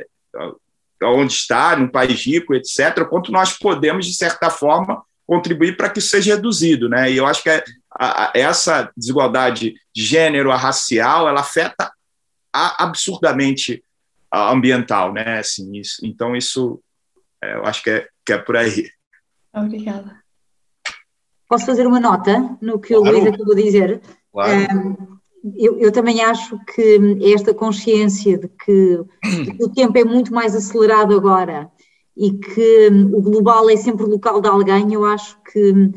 onde está, num país rico, etc., o quanto nós podemos, de certa forma, contribuir para que isso seja reduzido, né? E eu acho que é, a, essa desigualdade de gênero, a racial, ela afeta absurdamente ambiental, né? Assim, isso, então isso, é, eu acho que é, que é por aí. Obrigada. Posso fazer uma nota no que claro. o Luís acabou de dizer? Claro. Um, eu, eu, também acho que esta consciência de que, de que o tempo é muito mais acelerado agora e que hum, o global é sempre local de alguém, eu acho que hum,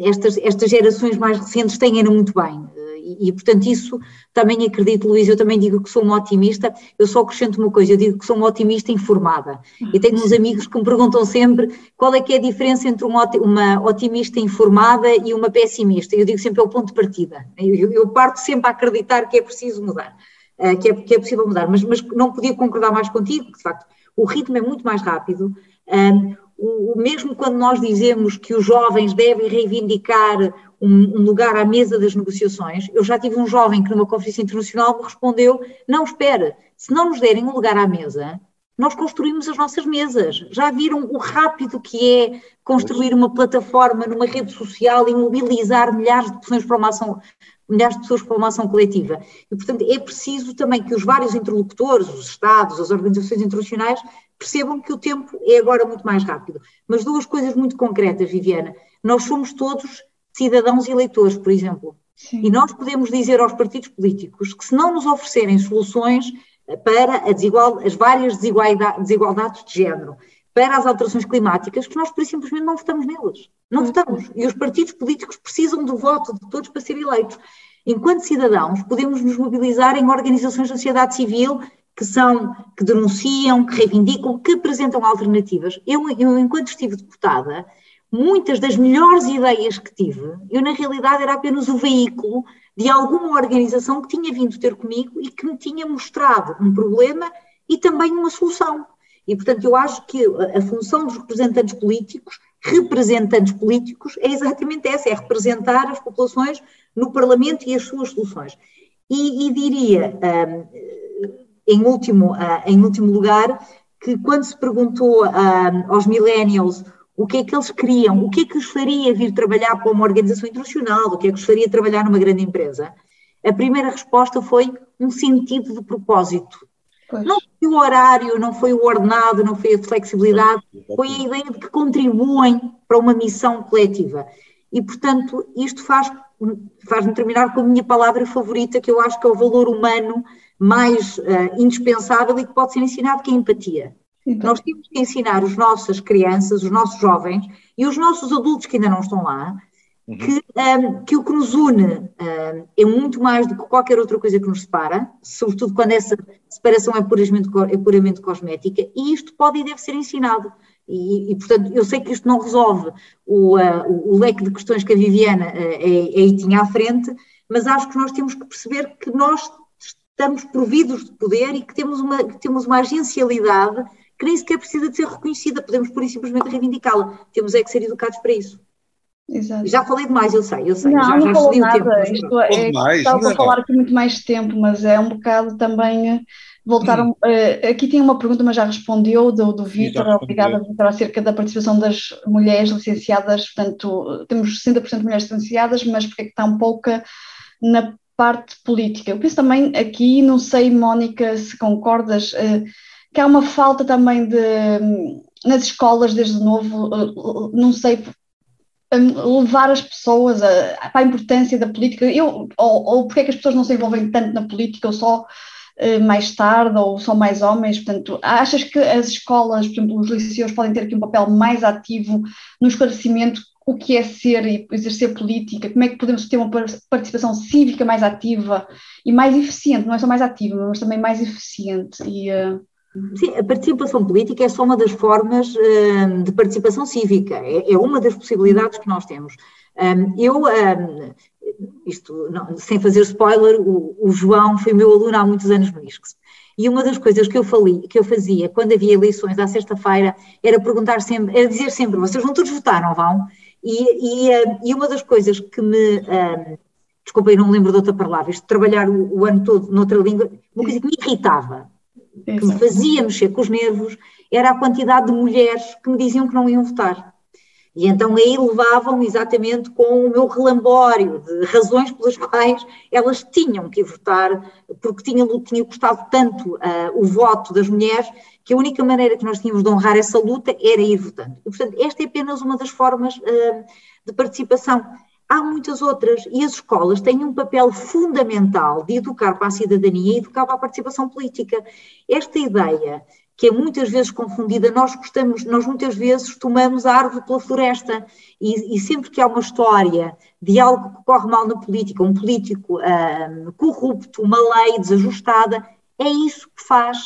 estas, estas gerações mais recentes têm-no muito bem. E, e, portanto, isso também acredito, Luís, eu também digo que sou uma otimista, eu só acrescento uma coisa, eu digo que sou uma otimista informada. E tenho uns amigos que me perguntam sempre qual é que é a diferença entre uma, uma otimista informada e uma pessimista. Eu digo sempre é o ponto de partida. Eu, eu parto sempre a acreditar que é preciso mudar, eh, que é, que é possível mudar, mas, mas não podia concordar mais contigo, de facto, o ritmo é muito mais rápido. Um, o, mesmo quando nós dizemos que os jovens devem reivindicar um, um, lugar à mesa das negociações, eu já tive um jovem que numa conferência internacional me respondeu: não, espera, se não nos derem um lugar à mesa, nós construímos as nossas mesas. Já viram o rápido que é construir uma plataforma numa rede social e mobilizar milhares de pessoas para uma ação, milhares de pessoas para uma ação coletiva. E, portanto, é preciso também que os vários interlocutores, os Estados, as organizações internacionais, percebam que o tempo é agora muito mais rápido. Mas duas coisas muito concretas, Viviana. Nós somos todos cidadãos eleitores, por exemplo. Sim. E nós podemos dizer aos partidos políticos que se não nos oferecerem soluções para desigual, as várias desigualdades de género, para as alterações climáticas, que nós por simplesmente não votamos nelas. Não votamos. E os partidos políticos precisam do voto de todos para serem eleitos. Enquanto cidadãos, podemos nos mobilizar em organizações da sociedade civil que são, que denunciam, que reivindicam, que apresentam alternativas. Eu, eu enquanto estive deputada, muitas das melhores ideias que tive, eu na realidade era apenas o veículo de alguma organização que tinha vindo ter comigo e que me tinha mostrado um problema e também uma solução. E, portanto, eu acho que a função dos representantes políticos representantes políticos é exatamente essa, é representar as populações no Parlamento e as suas soluções. E, e diria, um, em, último, uh, em último lugar, que quando se perguntou um, aos millennials o que é que eles queriam, o que é que os faria vir trabalhar para uma organização internacional, o que é que os faria trabalhar numa grande empresa, a primeira resposta foi um sentido de propósito. Pois. Não foi o horário, não foi o ordenado, não foi a flexibilidade, foi a ideia de que contribuem para uma missão coletiva. E, portanto, isto faz, faz-me terminar com a minha palavra favorita, que eu acho que é o valor humano mais uh, indispensável e que pode ser ensinado, que é a empatia. Então. Nós temos que ensinar as nossas crianças, os nossos jovens e os nossos adultos que ainda não estão lá, uhum. que, um, que o que nos une um, é muito mais do que qualquer outra coisa que nos separa, sobretudo quando essa separação é puramente, é puramente cosmética, e isto pode e deve ser ensinado. E, e, portanto, eu sei que isto não resolve o, uh, o, o leque de questões que a Viviana uh, aí tinha à frente, mas acho que nós temos que perceber que nós estamos providos de poder e que temos uma, que temos uma agencialidade que nem sequer precisa de ser reconhecida, podemos por simplesmente reivindicá-la. Temos é que ser educados para isso. Exato. Já falei demais, eu sei, eu sei. Não, já, não já falou nada. Tempo, Isto é, demais, estava a falar aqui muito mais tempo, mas é um bocado também eh, voltaram. Hum. Uh, aqui tem uma pergunta, mas já respondeu, do, do Vitor, obrigada, Vitor, acerca da participação das mulheres licenciadas. Portanto, temos 60% de mulheres licenciadas, mas porque é que está um pouca na parte política? Eu penso também aqui, não sei, Mónica, se concordas. Uh, que há uma falta também de nas escolas desde novo, eh, não sei, levar as pessoas para a importância da política, eu, ou, ou porque é que as pessoas não se envolvem tanto na política, ou só uh, mais tarde, ou só mais homens, portanto, achas que as escolas, por exemplo, os liceus podem ter aqui um papel mais ativo no esclarecimento o que é ser e exercer política, como é que podemos ter uma participação cívica mais ativa e mais eficiente, não é só mais ativa, mas também mais eficiente e... Uh, Sim, a participação política é só uma das formas uh, de participação cívica, é, é, uma das possibilidades que nós temos. Um, eu, um, isto não, sem fazer spoiler, o, o, João foi meu aluno há muitos anos no ISCS. E uma das coisas que eu, falei, que eu fazia quando havia eleições à sexta-feira era perguntar sempre, era dizer sempre: vocês vão todos votar, não vão? E, e, uh, e uma das coisas que me. Um, desculpa, eu não me lembro de outra palavra, isto de trabalhar o, o ano todo noutra língua, uma coisa que me irritava que me fazia mexer com os nervos era a quantidade de mulheres que me diziam que não iam votar. E então aí levavam exatamente com o meu relambório de razões pelas quais elas tinham que ir votar, porque tinha, tinha custado tanto uh, o voto das mulheres que a única maneira que nós tínhamos de honrar essa luta era ir votando. E, portanto, esta é apenas uma das formas uh, de participação há muitas outras e as escolas têm um papel fundamental de educar para a cidadania e educar para a participação política. Esta ideia que é muitas vezes confundida, nós gostamos, nós muitas vezes tomamos a árvore pela floresta e, e sempre que há uma história de algo que corre mal na política, um político um, corrupto, uma lei desajustada, é isso que faz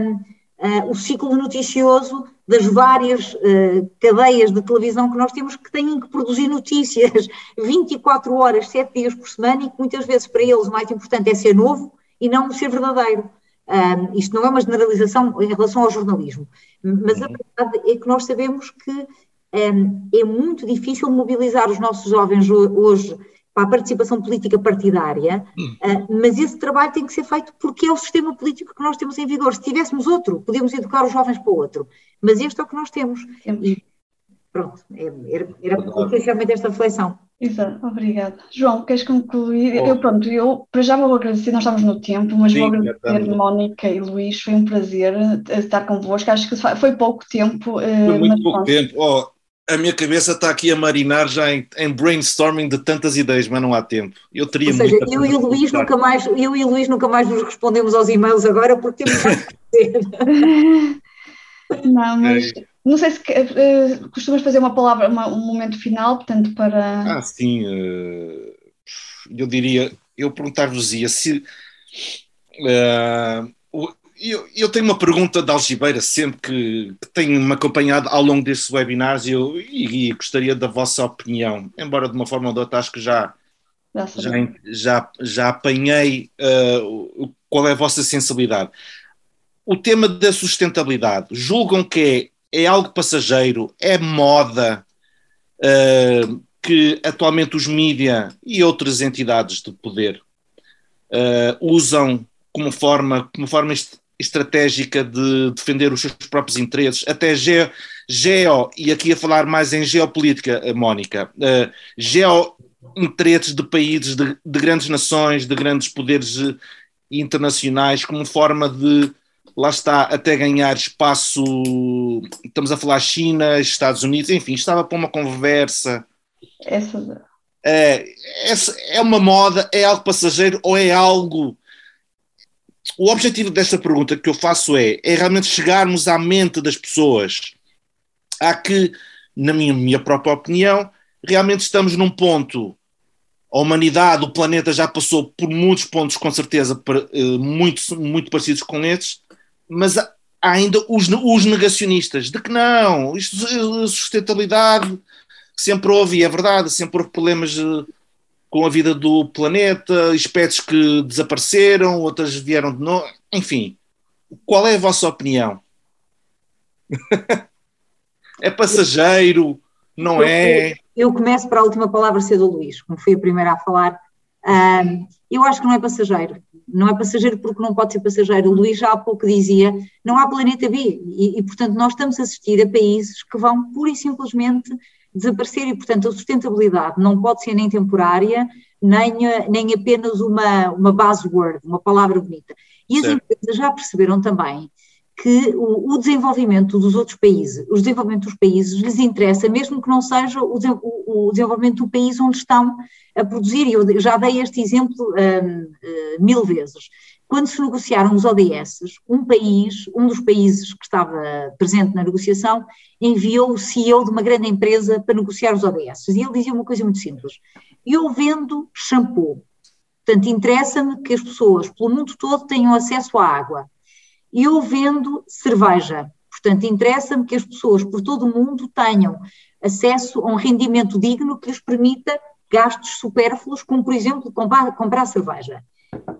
um, uh, o ciclo noticioso das várias uh, cadeias de televisão que nós temos que têm que produzir notícias 24 horas, 7 dias por semana e que muitas vezes para eles o mais importante é ser novo e não ser verdadeiro. Um, isto não é uma generalização em relação ao jornalismo, mas a uhum. verdade é que nós sabemos que um, é muito difícil mobilizar os nossos jovens hoje para a participação política partidária, uh, mas esse trabalho tem que ser feito porque é o sistema político que nós temos em vigor. Se tivéssemos outro, podíamos educar os jovens para outro, mas este é o que nós temos. E pronto, é, era, era essencialmente esta reflexão. Exato, obrigada. João, queres concluir? Oh. Eu, pronto, eu para já vou agradecer, nós estamos no tempo, mas Sim, vou agradecer Mónica e Luís, foi um prazer eh, estar convosco, acho que foi pouco tempo. Eh, foi muito pouco pronto. tempo. Oh, a minha cabeça está aqui a marinar já em, em, brainstorming de tantas ideias, mas não há tempo. Eu teria Ou seja, eu e o Luís nunca mais, eu e o Luís nunca mais nos respondemos aos e-mails agora porque temos mais Não, mas é. não sei se uh, costumas fazer uma palavra, uma, um momento final, portanto, para. Ah, sim. Uh, eu diria, eu perguntar-vos-ia se. Uh, eu, eu, tenho uma pergunta da Algibeira sempre que, que tenho-me acompanhado ao longo destes webinars e, eu, e, e, gostaria da vossa opinião, embora de uma forma ou de outra acho que já, já, já, já apanhei uh, qual é a vossa sensibilidade. O tema da sustentabilidade, julgam que é, é algo passageiro, é moda, uh, que atualmente os mídia e outras entidades de poder uh, usam como forma, como forma estratégica de defender os seus próprios interesses, até geo, geo e aqui a falar mais em geopolítica, Mónica, uh, geo interesses de países, de, de, grandes nações, de grandes poderes internacionais, como forma de, lá está, até ganhar espaço. Estamos a falar China, Estados Unidos, enfim, estava para uma conversa. Essa... É, é uma moda, é algo passageiro ou é algo. O objetivo desta pergunta que eu faço é, é realmente chegarmos à mente das pessoas. Há que, na minha, minha própria opinião, realmente estamos num ponto. A humanidade, o planeta já passou por muitos pontos, com certeza, eh, muito, muito parecidos com estes, mas há ainda os, os negacionistas de que não, isto, sustentabilidade sempre houve, e é verdade, sempre houve problemas eh, com a vida do planeta, espécies que desapareceram, outras vieram de novo, enfim. Qual é a vossa opinião? é passageiro? Não é? Eu começo para a última palavra ser do Luís, como fui a primeira a falar. Um, eu acho que não é passageiro. Não é passageiro porque não pode ser passageiro. O Luís já há pouco dizia, não há planeta B. E, e, portanto, nós estamos a assistir a países que vão pura e simplesmente desaparecer e, portanto, a sustentabilidade não pode ser nem temporária, nem, nem apenas uma, uma buzzword, uma palavra bonita. E as certo. empresas já perceberam também que o, o, desenvolvimento dos outros países, o desenvolvimento dos países lhes interessa, mesmo que não seja o, o, o desenvolvimento do país onde estão a produzir. E eu já dei este exemplo um, uh, mil vezes. Quando se negociaram os ODS, um país, um dos países que estava presente na negociação, enviou o CEO de uma grande empresa para negociar os ODS. E ele dizia uma coisa muito simples: Eu vendo shampoo. Portanto, interessa-me que as pessoas pelo mundo todo tenham acesso à água eu vendo cerveja. Portanto, interessa-me que as pessoas por todo o mundo tenham acesso a um rendimento digno que lhes permita gastos supérfluos, como, por exemplo, comprar, comprar cerveja.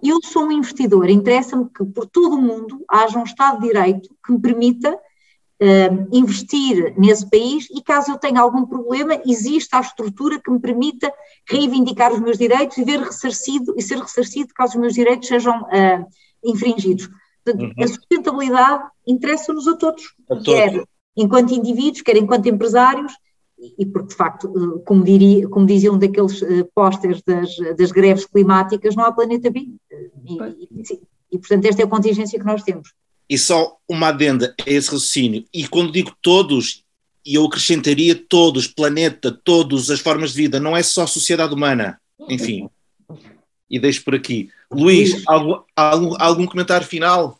Eu sou um investidor, interessa-me que por todo o mundo haja um Estado de Direito que me permita uh, investir nesse país e, caso eu tenha algum problema, exista a estrutura que me permita reivindicar os meus direitos e, ver ressarcido, e ser ressarcido caso os meus direitos sejam uh, infringidos. Portanto, uhum. a sustentabilidade interessa-nos a todos, a todos, quer enquanto indivíduos, quer enquanto empresários, e porque de facto, eh, como, diria, como dizia um daqueles uh, pósteres das, das greves climáticas, não há planeta B. E, e, e, portanto, esta é a contingência que nós temos. E só uma adenda a esse raciocínio, e quando digo todos, e eu acrescentaria todos, planeta, todas as formas de vida, não é só sociedade humana, enfim. E deixo por aqui. Luís, algum, algum, algum comentário final?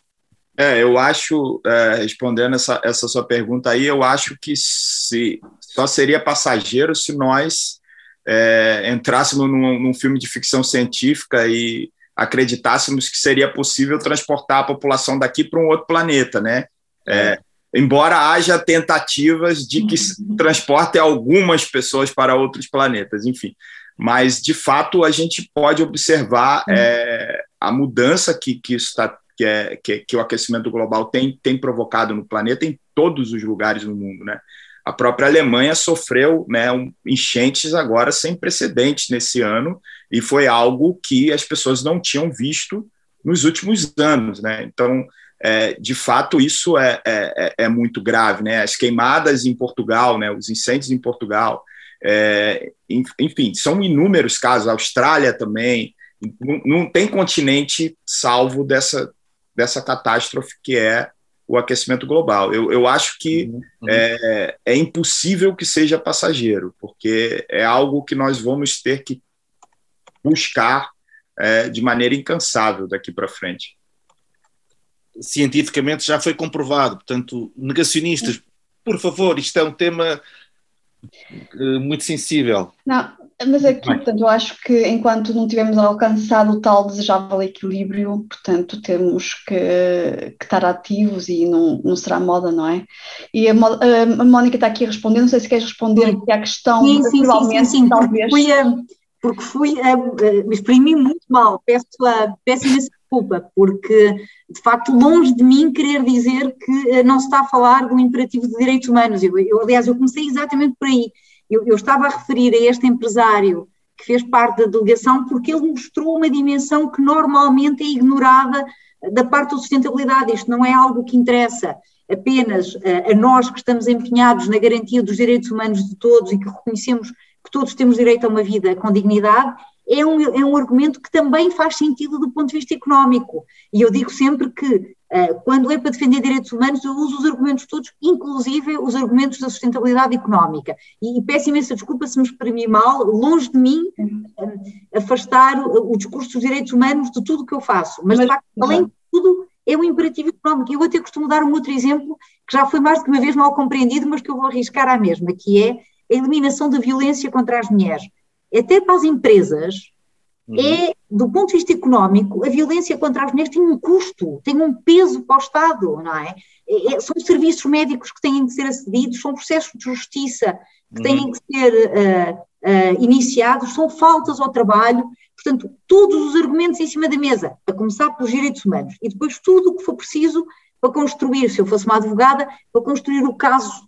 É, eu acho, é, respondendo essa, essa sua pergunta aí, eu acho que se só seria passageiro se nós é, entrássemos num, num, filme de ficção científica e acreditássemos que seria possível transportar a população daqui para um outro planeta, né? É, embora haja tentativas de que transporte algumas pessoas para outros planetas, enfim. Mas, de fato, a gente pode observar é, a mudança que, que isso está que, é, que, que, o aquecimento global tem, tem provocado no planeta em todos os lugares do mundo, né? A própria Alemanha sofreu né, um, enchentes agora sem precedentes nesse ano e foi algo que as pessoas não tinham visto nos últimos anos, né? Então, é, de fato, isso é, é, é, é muito grave, né? As queimadas em Portugal, né? Os incêndios em Portugal, é, enfim, são inúmeros casos. A Austrália também, não, não tem continente salvo dessa, dessa catástrofe que é o aquecimento global. Eu, eu acho que uhum. é, é impossível que seja passageiro, porque é algo que nós vamos ter que buscar é, de maneira incansável daqui para frente. Cientificamente já foi comprovado, portanto, negacionistas, por favor, isto é um tema eh, muito sensível. Não, mas aqui, portanto, eu acho que enquanto não tivermos alcançado o tal desejável equilíbrio, portanto, temos que, que estar ativos e não, não será moda, não é? E a, a Mónica está aqui a responder, não sei se queres responder aqui à questão, sim, sim, sim, sim, sim, talvez. Fui a, porque fui, a, me exprimi muito mal, peço, a, peço imensa desculpa, porque de facto longe de mim querer dizer que eh, não se está a falar do imperativo de direitos humanos, eu, eu aliás eu comecei exatamente por aí, Eu, eu estava a referir a este empresário que fez parte da delegação porque ele mostrou uma dimensão que normalmente é ignorada da parte da sustentabilidade. Isto não é algo que interessa apenas a, a nós que estamos empenhados na garantia dos direitos humanos de todos e que reconhecemos que todos temos direito a uma vida com dignidade, é um, é um argumento que também faz sentido do ponto de vista económico. E eu digo sempre que, quando é para defender direitos humanos, eu uso os argumentos todos, inclusive os argumentos da sustentabilidade económica. E, e peço imensa desculpa se me exprimi mal, longe de mim uh, afastar o, o, discurso dos direitos humanos de tudo o que eu faço. Mas, Mas de facto, além de tudo, é um imperativo económico. Eu até costumo dar um outro exemplo, que já foi mais do que uma vez mal compreendido, mas que eu vou arriscar à mesma, que é a eliminação da violência contra as mulheres até para as empresas, uhum. é, do ponto de vista económico, a violência contra as mulheres tem um custo, tem um peso para o Estado, não é? é, é são serviços médicos que têm que ser acedidos, são processos de justiça que têm uhum. que ser uh, uh, iniciados, são faltas ao trabalho, portanto, todos os argumentos em cima da mesa, a começar pelos direitos humanos, e depois tudo o que for preciso para construir, se eu fosse uma advogada, para construir o caso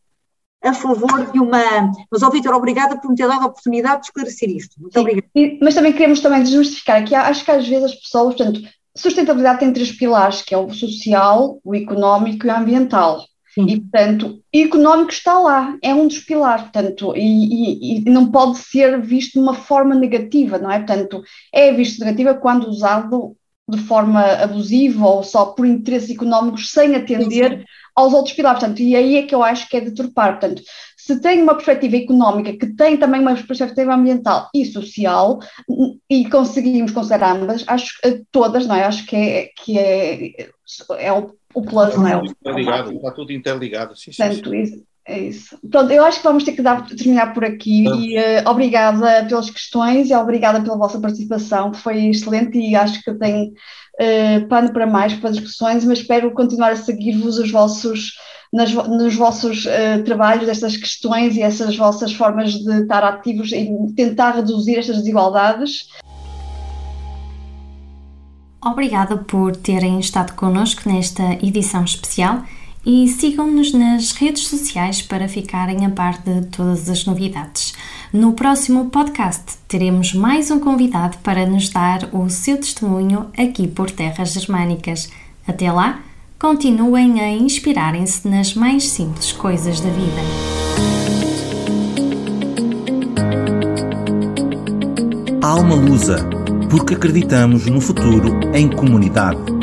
a favor de uma. Mas, ó Vitor, obrigada por me ter dado a oportunidade de esclarecer isto. Muito Sim, obrigada. mas também queremos também justificar que acho que às vezes as pessoas, portanto, sustentabilidade tem três pilares, que é o social, o económico e o ambiental. Sim. E, portanto, o económico está lá, é um dos pilares, portanto, e, e, e, não pode ser visto de uma forma negativa, não é? Portanto, é visto negativa quando usado de forma abusiva ou só por interesses económicos sem atender sim, aos outros pilares. Portanto, e aí é que eu acho que é deturpar. Portanto, se tem uma perspectiva económica que tem também uma perspectiva ambiental e social e conseguimos considerar ambas, acho todas, não é? Acho que é, que é, é o, o plus, não é? Interligado, está tudo interligado. Sim, Portanto, sim. Isso, é isso. Pronto, eu acho que vamos ter que dar, terminar por aqui e uh, obrigada pelas questões e obrigada pela vossa participação, foi excelente e acho que tem uh, pano para mais para discussões, mas espero continuar a seguir-vos os vossos, nas, nos vossos uh, trabalhos, estas questões e essas vossas formas de estar ativos e tentar reduzir estas desigualdades. Obrigada por terem estado connosco nesta edição especial e sigam-nos nas redes sociais para ficarem a par de todas as novidades. No próximo podcast teremos mais um convidado para nos dar o seu testemunho aqui por terras germânicas. Até lá, continuem a inspirarem-se nas mais simples coisas da vida. Alma Lusa, porque acreditamos no futuro em comunidade.